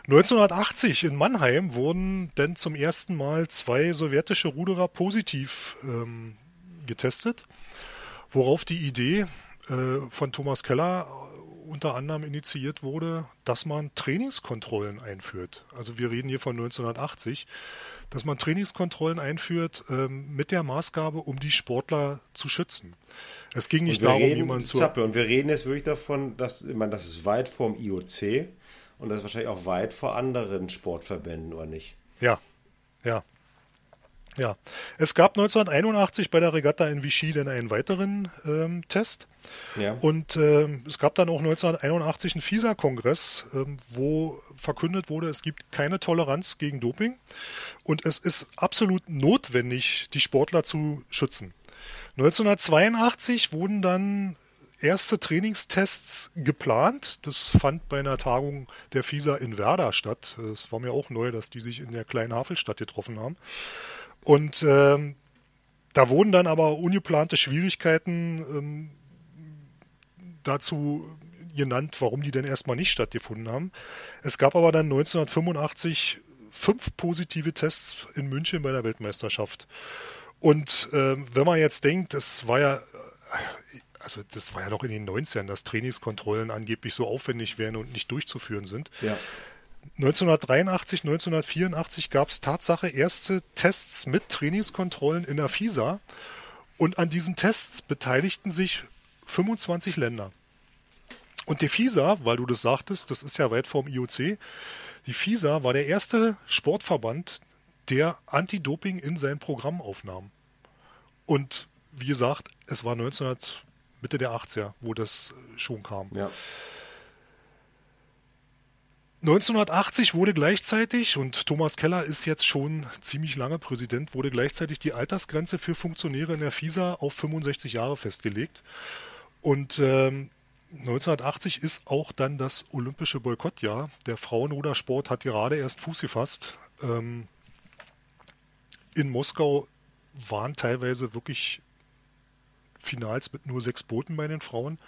1980 in Mannheim wurden denn zum ersten Mal zwei sowjetische Ruderer positiv ähm, getestet, worauf die Idee äh, von Thomas Keller unter anderem initiiert wurde, dass man Trainingskontrollen einführt. Also wir reden hier von 1980, dass man Trainingskontrollen einführt ähm, mit der Maßgabe, um die Sportler zu schützen. Es ging nicht darum, reden, man zu. Und wir reden jetzt wirklich davon, dass ich meine, das ist weit vorm IOC und das ist wahrscheinlich auch weit vor anderen Sportverbänden, oder nicht? Ja, ja. Ja, es gab 1981 bei der Regatta in Vichy dann einen weiteren ähm, Test. Ja. Und ähm, es gab dann auch 1981 einen FISA-Kongress, ähm, wo verkündet wurde, es gibt keine Toleranz gegen Doping und es ist absolut notwendig, die Sportler zu schützen. 1982 wurden dann erste Trainingstests geplant. Das fand bei einer Tagung der FISA in Werder statt. Es war mir auch neu, dass die sich in der kleinen Havelstadt getroffen haben. Und ähm, da wurden dann aber ungeplante Schwierigkeiten ähm, dazu genannt, warum die denn erstmal nicht stattgefunden haben. Es gab aber dann 1985 fünf positive Tests in München bei der Weltmeisterschaft. Und äh, wenn man jetzt denkt, das war ja, also das war ja noch in den 90ern, dass Trainingskontrollen angeblich so aufwendig wären und nicht durchzuführen sind. Ja. 1983, 1984 gab es Tatsache erste Tests mit Trainingskontrollen in der FISA und an diesen Tests beteiligten sich 25 Länder. Und die FISA, weil du das sagtest, das ist ja weit vorm IOC, die FISA war der erste Sportverband, der Anti-Doping in sein Programm aufnahm. Und wie gesagt, es war 1900, Mitte der 80er, wo das schon kam. Ja. 1980 wurde gleichzeitig, und Thomas Keller ist jetzt schon ziemlich lange Präsident, wurde gleichzeitig die Altersgrenze für Funktionäre in der FISA auf 65 Jahre festgelegt. Und ähm, 1980 ist auch dann das olympische Boykottjahr. Der Frauenrudersport hat gerade erst Fuß gefasst. Ähm, in Moskau waren teilweise wirklich Finals mit nur sechs Booten bei den Frauen,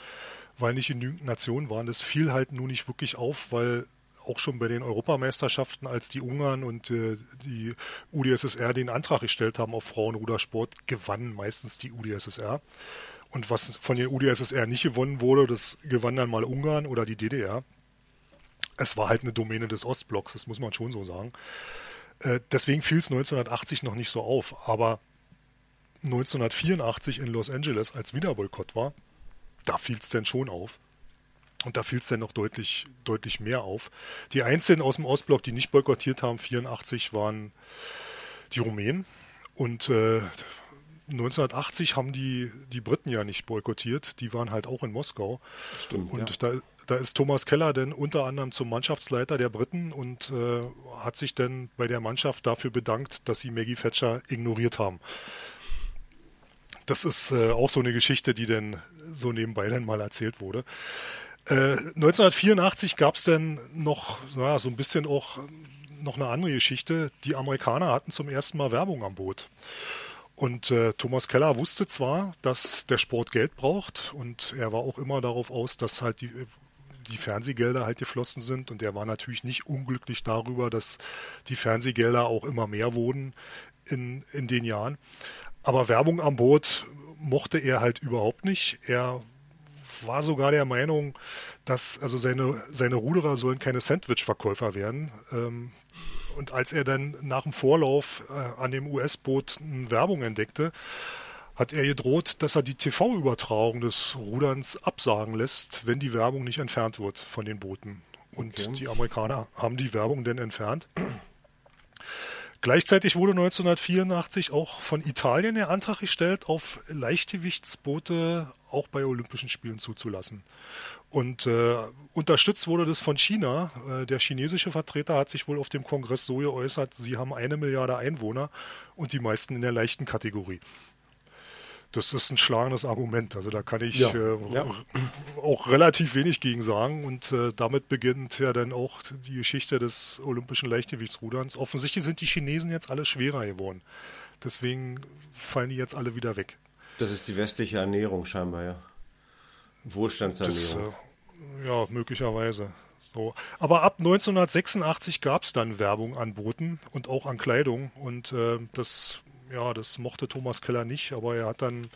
weil nicht genügend Nationen waren. Das fiel halt nur nicht wirklich auf, weil auch schon bei den Europameisterschaften, als die Ungarn und äh, die UdSSR den Antrag gestellt haben auf Frauenrudersport, gewannen meistens die UdSSR. Und was von den UdSSR nicht gewonnen wurde, das gewann dann mal Ungarn oder die DDR. Es war halt eine Domäne des Ostblocks, das muss man schon so sagen. Äh, deswegen fiel es 1980 noch nicht so auf. Aber 1984 in Los Angeles, als wieder Boykott war, da fiel es denn schon auf. Und da fiel es dann noch deutlich, deutlich mehr auf. Die Einzelnen aus dem Ostblock, die nicht boykottiert haben, 84 waren die Rumänen. Und äh, 1980 haben die, die Briten ja nicht boykottiert, die waren halt auch in Moskau. Stimmt. Und ja. da, da ist Thomas Keller dann unter anderem zum Mannschaftsleiter der Briten und äh, hat sich dann bei der Mannschaft dafür bedankt, dass sie Maggie Thatcher ignoriert haben. Das ist äh, auch so eine Geschichte, die dann so nebenbei dann mal erzählt wurde. 1984 gab es dann noch naja, so ein bisschen auch noch eine andere Geschichte. Die Amerikaner hatten zum ersten Mal Werbung am Boot. Und äh, Thomas Keller wusste zwar, dass der Sport Geld braucht und er war auch immer darauf aus, dass halt die, die Fernsehgelder halt geflossen sind und er war natürlich nicht unglücklich darüber, dass die Fernsehgelder auch immer mehr wurden in, in den Jahren. Aber Werbung am Boot mochte er halt überhaupt nicht. Er war sogar der Meinung, dass also seine, seine Ruderer sollen keine Sandwich-Verkäufer werden. Ähm, und als er dann nach dem Vorlauf äh, an dem US-Boot Werbung entdeckte, hat er gedroht, dass er die TV-Übertragung des Ruderns absagen lässt, wenn die Werbung nicht entfernt wird von den Booten. Und okay. die Amerikaner haben die Werbung denn entfernt. Gleichzeitig wurde 1984 auch von Italien der Antrag gestellt auf Leichtgewichtsboote auch bei Olympischen Spielen zuzulassen. Und äh, unterstützt wurde das von China. Äh, der chinesische Vertreter hat sich wohl auf dem Kongress so geäußert, sie haben eine Milliarde Einwohner und die meisten in der leichten Kategorie. Das ist ein schlagendes Argument. Also da kann ich ja, äh, ja. auch relativ wenig gegen sagen. Und äh, damit beginnt ja dann auch die Geschichte des olympischen Leichtgewichtsruderns. Offensichtlich sind die Chinesen jetzt alle schwerer geworden. Deswegen fallen die jetzt alle wieder weg. Das ist die westliche Ernährung scheinbar, ja. Wohlstandsernährung. Das, äh, ja, möglicherweise. So. Aber ab 1986 gab es dann Werbung an Booten und auch an Kleidung. Und äh, das ja, das mochte Thomas Keller nicht, aber er hat dann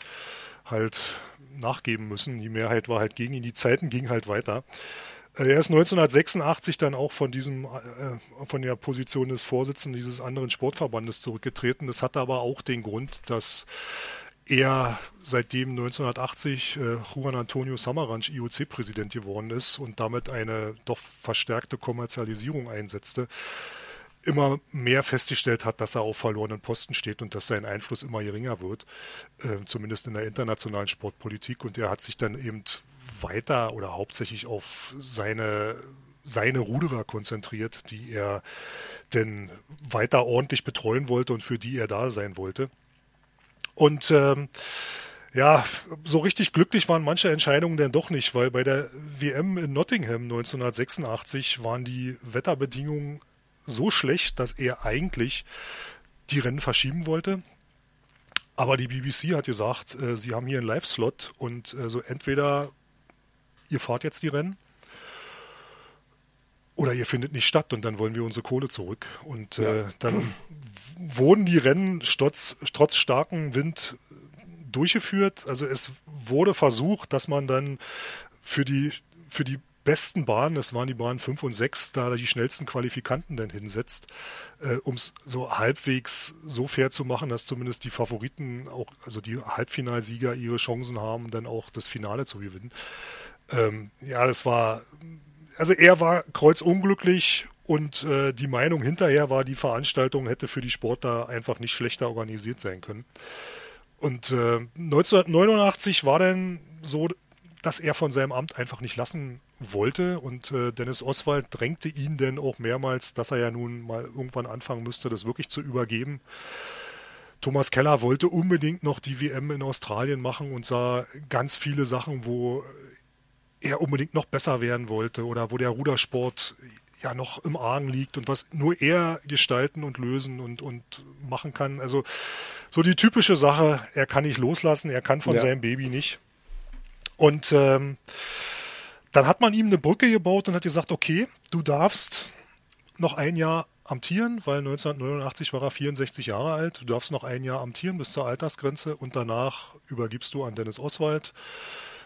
halt nachgeben müssen. Die Mehrheit war halt gegen ihn. Die Zeiten gingen halt weiter. Äh, er ist 1986 dann auch von diesem, äh, von der Position des Vorsitzenden dieses anderen Sportverbandes zurückgetreten. Das hatte aber auch den Grund, dass er seitdem 1980 äh, Juan Antonio Samaranch IOC-Präsident geworden ist und damit eine doch verstärkte Kommerzialisierung einsetzte immer mehr festgestellt hat, dass er auf verlorenen Posten steht und dass sein Einfluss immer geringer wird, äh, zumindest in der internationalen Sportpolitik. Und er hat sich dann eben weiter oder hauptsächlich auf seine seine Ruderer konzentriert, die er denn weiter ordentlich betreuen wollte und für die er da sein wollte. Und ähm, ja, so richtig glücklich waren manche Entscheidungen denn doch nicht, weil bei der WM in Nottingham 1986 waren die Wetterbedingungen so schlecht, dass er eigentlich die Rennen verschieben wollte. Aber die BBC hat gesagt, äh, sie haben hier einen Live-Slot und äh, so entweder ihr fahrt jetzt die Rennen oder ihr findet nicht statt und dann wollen wir unsere Kohle zurück. Und äh, ja. dann wurden die Rennen trotz, trotz starken Wind durchgeführt. Also es wurde versucht, dass man dann für die, für die besten Bahnen, das waren die Bahnen 5 und 6, da die schnellsten Qualifikanten dann hinsetzt, äh, um es so halbwegs so fair zu machen, dass zumindest die Favoriten auch, also die Halbfinalsieger ihre Chancen haben, dann auch das Finale zu gewinnen. Ähm, ja, das war, also er war kreuzunglücklich und äh, die Meinung hinterher war, die Veranstaltung hätte für die Sportler einfach nicht schlechter organisiert sein können. Und äh, 1989 war dann so dass er von seinem Amt einfach nicht lassen wollte. Und äh, Dennis Oswald drängte ihn denn auch mehrmals, dass er ja nun mal irgendwann anfangen müsste, das wirklich zu übergeben. Thomas Keller wollte unbedingt noch die WM in Australien machen und sah ganz viele Sachen, wo er unbedingt noch besser werden wollte oder wo der Rudersport ja noch im Argen liegt und was nur er gestalten und lösen und, und machen kann. Also so die typische Sache, er kann nicht loslassen, er kann von ja. seinem Baby nicht. Und ähm, dann hat man ihm eine Brücke gebaut und hat gesagt, okay, du darfst noch ein Jahr amtieren, weil 1989 war er 64 Jahre alt. Du darfst noch ein Jahr amtieren bis zur Altersgrenze und danach übergibst du an Dennis Oswald.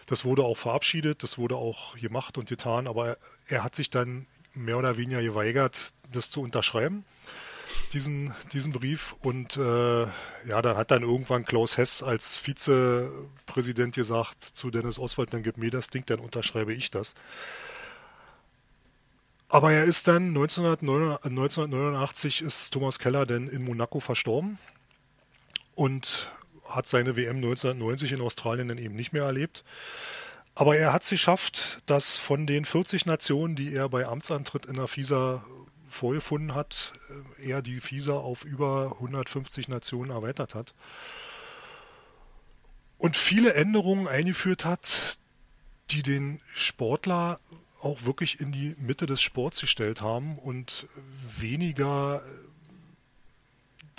Das wurde auch verabschiedet, das wurde auch gemacht und getan, aber er, hat sich dann mehr oder weniger geweigert, das zu unterschreiben diesen, diesen Brief. Und äh, ja, dann hat dann irgendwann Klaus Hess als Vizepräsident gesagt zu Dennis Oswald, dann gib mir das Ding, dann unterschreibe ich das. Aber er ist dann 1989 ist Thomas Keller dann in Monaco verstorben und hat seine WM 1990 in Australien dann eben nicht mehr erlebt. Aber er hat es geschafft, dass von den 40 Nationen, die er bei Amtsantritt in der FISA vorgefunden hat, äh, er die FISA auf über 150 Nationen erweitert hat. Und viele Änderungen eingeführt hat, die den Sportler auch wirklich in die Mitte des Sports gestellt haben und weniger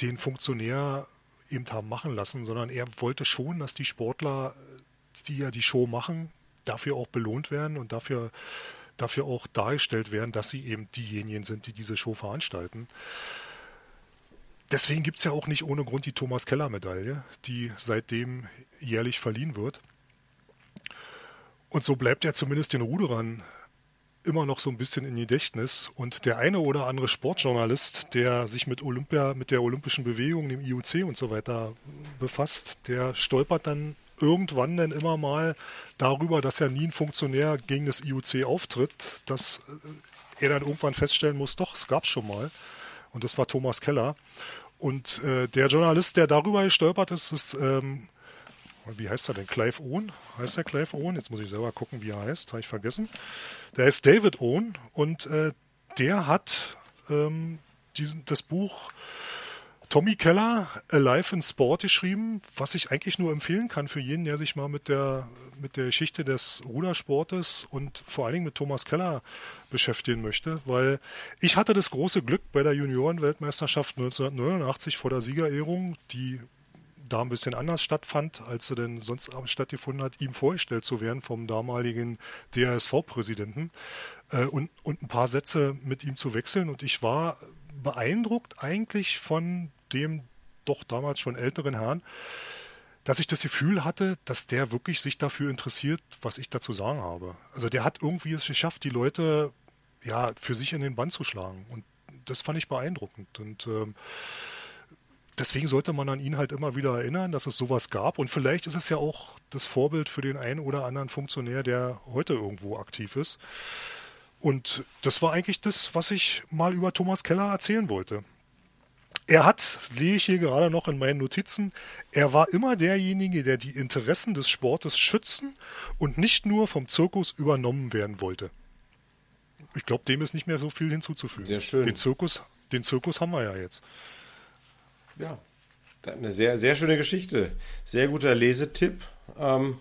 den Funktionär eben haben machen lassen, sondern er wollte schon, dass die Sportler, die ja die Show machen, dafür auch belohnt werden und dafür dafür auch dargestellt werden, dass sie eben diejenigen sind, die diese Show veranstalten. Deswegen gibt es ja auch nicht ohne Grund die Thomas Keller-Medaille, die seitdem jährlich verliehen wird. Und so bleibt ja zumindest den Ruderern immer noch so ein bisschen in Gedächtnis. Und der eine oder andere Sportjournalist, der sich mit Olympia, mit der olympischen Bewegung, dem IOC und so weiter befasst, der stolpert dann irgendwann dann immer mal darüber, dass ja nie ein Funktionär gegen das IUC auftritt, dass äh, er dann irgendwann feststellen muss, doch, es gab es schon mal. Und das war Thomas Keller. Und äh, der Journalist, der darüber gestolpert ist, ist ähm, wie heißt er denn? Clive Owen? Heißt der Clive Owen? Jetzt muss ich selber gucken, wie er heißt. Habe ich vergessen. Der ist David Owen und äh, der hat ähm, diesen, das Buch Tommy Keller Alive in Sport geschrieben, was ich eigentlich nur empfehlen kann für jeden, der sich mal mit der, mit der Geschichte des Rudersportes und vor allen Dingen mit Thomas Keller beschäftigen möchte, weil ich hatte das große Glück bei der Juniorenweltmeisterschaft 1989 vor der Siegerehrung, die da ein bisschen anders stattfand, als sie denn sonst stattgefunden hat, ihm vorgestellt zu werden vom damaligen DRSV-Präsidenten äh, und, und ein paar Sätze mit ihm zu wechseln. Und ich war beeindruckt eigentlich von dem doch damals schon älteren Herrn, dass ich das Gefühl hatte, dass der wirklich sich dafür interessiert, was ich dazu sagen habe. Also der hat irgendwie es geschafft, die Leute ja für sich in den Bann zu schlagen. Und das fand ich beeindruckend. Und ähm, deswegen sollte man an ihn halt immer wieder erinnern, dass es sowas gab. Und vielleicht ist es ja auch das Vorbild für den einen oder anderen Funktionär, der heute irgendwo aktiv ist. Und das war eigentlich das, was ich mal über Thomas Keller erzählen wollte. Er hat, sehe ich hier gerade noch in meinen Notizen, er war immer derjenige, der die Interessen des Sportes schützen und nicht nur vom Zirkus übernommen werden wollte. Ich glaube, dem ist nicht mehr so viel hinzuzufügen. Sehr schön. Den Zirkus, den Zirkus haben wir ja jetzt. Ja, eine sehr, sehr schöne Geschichte. Sehr guter Lesetipp. Ähm,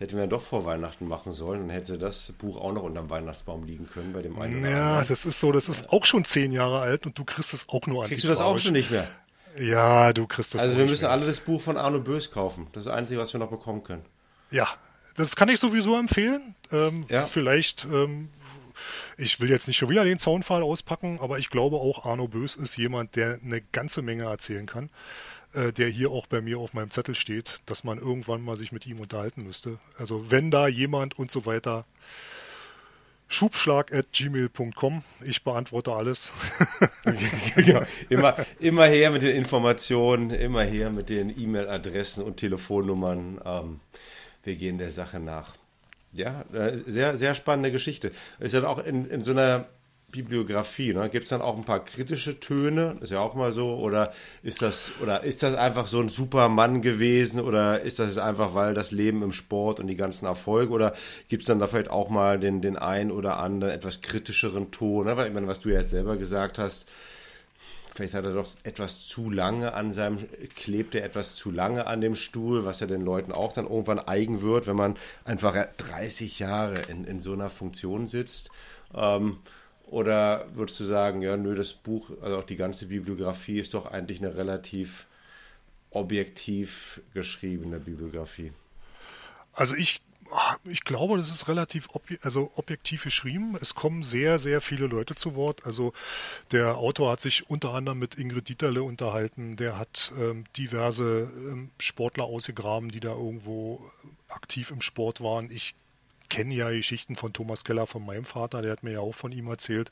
Hätten wir doch vor Weihnachten machen sollen, dann hätte das Buch auch noch unterm Weihnachtsbaum liegen können bei dem einen. Ja, das ist so, das ist auch schon zehn Jahre alt und du kriegst es auch nur an Kriegst du das auch schon nicht mehr? Ja, du kriegst das Also wir müssen mehr. alle das Buch von Arno Bös kaufen. Das ist das Einzige, was wir noch bekommen können. Ja, das kann ich sowieso empfehlen. Ähm, ja. Vielleicht, ähm, ich will jetzt nicht schon wieder den Zaunfall auspacken, aber ich glaube auch Arno Bös ist jemand, der eine ganze Menge erzählen kann. Äh, der hier auch bei mir auf meinem Zettel steht, dass man irgendwann mal sich mit ihm unterhalten müsste. Also wenn da jemand und so weiter. Schubschlag at gmail.com. Ich beantworte alles. ja, immer, immer her mit den Informationen, immer her mit den E-Mail-Adressen und Telefonnummern. Ähm, wir gehen der Sache nach. Ja, äh, sehr, sehr spannende Geschichte. Ist ja auch in, in so einer Bibliografie. Ne? Gibt es dann auch ein paar kritische Töne? Ist ja auch mal so. Oder ist das, oder ist das einfach so ein super Mann gewesen? Oder ist das einfach, weil das Leben im Sport und die ganzen Erfolge? Oder gibt es dann da vielleicht auch mal den, den ein oder anderen etwas kritischeren Ton? Ne? Weil ich meine, was du ja jetzt selber gesagt hast, vielleicht hat er doch etwas zu lange an seinem, klebt er etwas zu lange an dem Stuhl, was ja den Leuten auch dann irgendwann eigen wird, wenn man einfach 30 Jahre in, in so einer Funktion sitzt. Ähm, oder würdest du sagen, ja, nö, das Buch, also auch die ganze Bibliografie ist doch eigentlich eine relativ objektiv geschriebene Bibliografie? Also ich, ich glaube, das ist relativ obje also objektiv geschrieben. Es kommen sehr, sehr viele Leute zu Wort. Also der Autor hat sich unter anderem mit Ingrid Dieterle unterhalten. Der hat ähm, diverse ähm, Sportler ausgegraben, die da irgendwo aktiv im Sport waren. Ich kenne ja Geschichten von Thomas Keller von meinem Vater, der hat mir ja auch von ihm erzählt.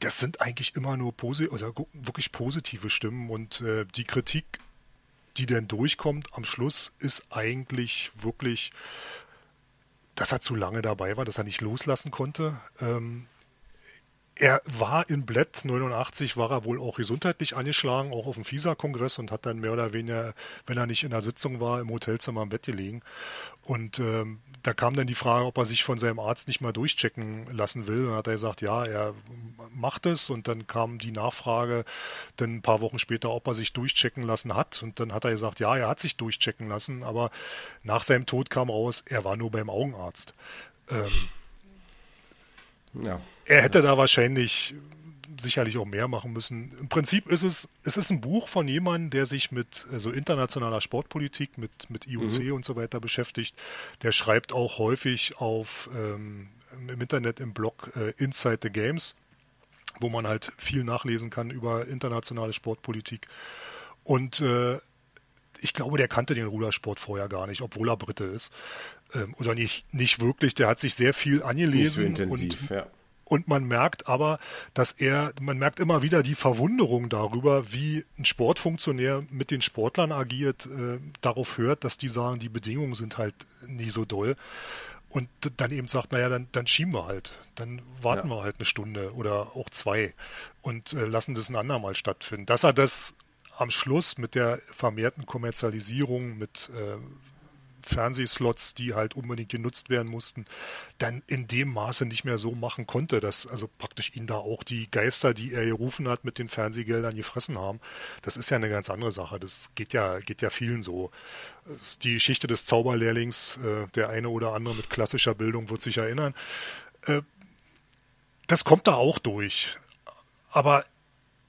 Das sind eigentlich immer nur posi also wirklich positive Stimmen und äh, die Kritik, die dann durchkommt am Schluss, ist eigentlich wirklich, dass er zu lange dabei war, dass er nicht loslassen konnte. Ähm, er war in Bled 89, war er wohl auch gesundheitlich angeschlagen, auch auf dem FISA-Kongress und hat dann mehr oder weniger, wenn er nicht in der Sitzung war, im Hotelzimmer im Bett gelegen. Und ähm, da kam dann die Frage, ob er sich von seinem Arzt nicht mal durchchecken lassen will. Dann hat er gesagt, ja, er macht es. Und dann kam die Nachfrage dann ein paar Wochen später, ob er sich durchchecken lassen hat. Und dann hat er gesagt, ja, er hat sich durchchecken lassen. Aber nach seinem Tod kam raus, er war nur beim Augenarzt. Ähm, ja. Er hätte da wahrscheinlich sicherlich auch mehr machen müssen. Im Prinzip ist es, es ist ein Buch von jemandem, der sich mit also internationaler Sportpolitik, mit, mit IOC mhm. und so weiter beschäftigt. Der schreibt auch häufig auf ähm, im Internet im Blog äh, Inside the Games, wo man halt viel nachlesen kann über internationale Sportpolitik. Und äh, ich glaube, der kannte den Rudersport vorher gar nicht, obwohl er Brite ist. Ähm, oder nicht, nicht wirklich. Der hat sich sehr viel angelesen. Nicht so intensiv, und, ja. Und man merkt aber, dass er, man merkt immer wieder die Verwunderung darüber, wie ein Sportfunktionär mit den Sportlern agiert, äh, darauf hört, dass die sagen, die Bedingungen sind halt nie so doll. Und dann eben sagt, naja, dann, dann schieben wir halt. Dann warten ja. wir halt eine Stunde oder auch zwei und äh, lassen das ein andermal stattfinden. Dass er das am Schluss mit der vermehrten Kommerzialisierung, mit äh, Fernsehslots, die halt unbedingt genutzt werden mussten, dann in dem Maße nicht mehr so machen konnte, dass also praktisch ihn da auch die Geister, die er gerufen hat, mit den Fernsehgeldern gefressen haben. Das ist ja eine ganz andere Sache. Das geht ja, geht ja vielen so. Die Geschichte des Zauberlehrlings, äh, der eine oder andere mit klassischer Bildung wird sich erinnern. Äh, das kommt da auch durch. Aber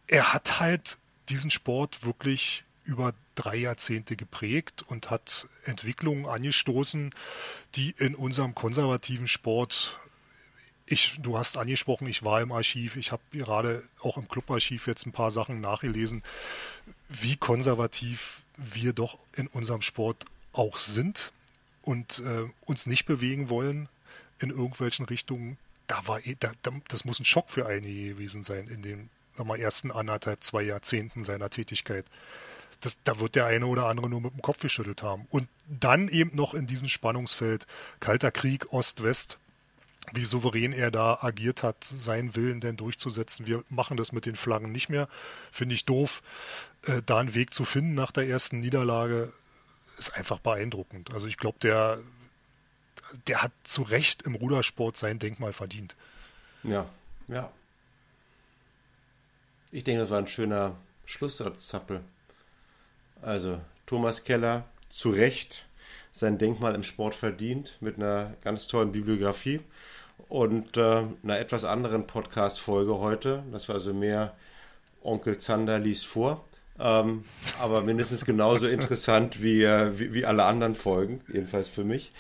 er hat halt diesen Sport wirklich über drei Jahrzehnte geprägt und hat Entwicklungen angestoßen, die in unserem konservativen Sport ich, du hast angesprochen, ich war im Archiv, ich habe gerade auch im Clubarchiv jetzt ein paar Sachen nachgelesen, wie konservativ wir doch in unserem Sport auch sind und äh, uns nicht bewegen wollen in irgendwelchen Richtungen. Da war, eh, da, das muss ein Schock für einige gewesen sein in den mal, ersten anderthalb, zwei Jahrzehnten seiner Tätigkeit das, da wird der eine oder andere nur mit dem Kopf geschüttelt haben. Und dann eben noch in diesem Spannungsfeld Kalter Krieg, Ost-West, wie souverän er da agiert hat, seinen Willen denn durchzusetzen. Wir machen das mit den Flaggen nicht mehr. Finde ich doof. Äh, da einen Weg zu finden nach der ersten Niederlage ist einfach beeindruckend. Also ich glaube, der, der hat zu Recht im Rudersport sein Denkmal verdient. Ja, ja. Ich denke, das war ein schöner Schlusssatz, Zappel. Also Thomas Keller zu Recht sein Denkmal im Sport verdient mit einer ganz tollen Bibliografie und äh, einer etwas anderen Podcast-Folge heute. Das war also mehr Onkel Zander liest vor. Ähm, aber mindestens genauso interessant wie, äh, wie, wie, alle anderen Folgen, jedenfalls für mich.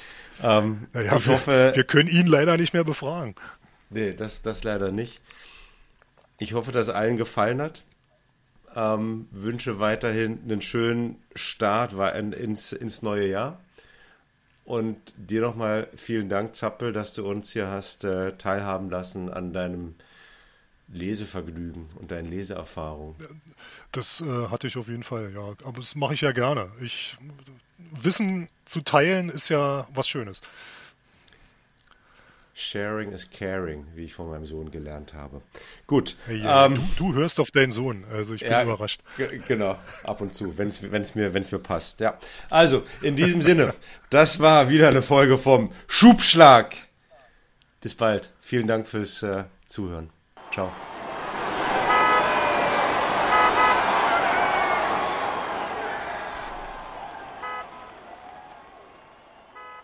Ähm, ja, ich wir, hoffe, wir können ihn leider nicht mehr befragen. Nee, das, das leider nicht. Ich hoffe, dass es allen gefallen hat. Ähm, wünsche weiterhin einen schönen Start ins, ins neue Jahr. Und dir nochmal vielen Dank, Zappel, dass du uns hier hast äh, teilhaben lassen an deinem Lesevergnügen und deinen Leseerfahrungen. Das äh, hatte ich auf jeden Fall, ja. Aber das mache ich ja gerne. Ich, Wissen zu teilen ist ja was Schönes. Sharing is caring, wie ich von meinem Sohn gelernt habe. Gut. Ja, ähm, du, du, hörst auf deinen Sohn, also ich bin ja, überrascht. Genau, ab und zu, wenn es mir, wenn's mir passt. Ja. Also, in diesem Sinne, das war wieder eine Folge vom Schubschlag. Bis bald. Vielen Dank fürs äh, Zuhören. Ciao.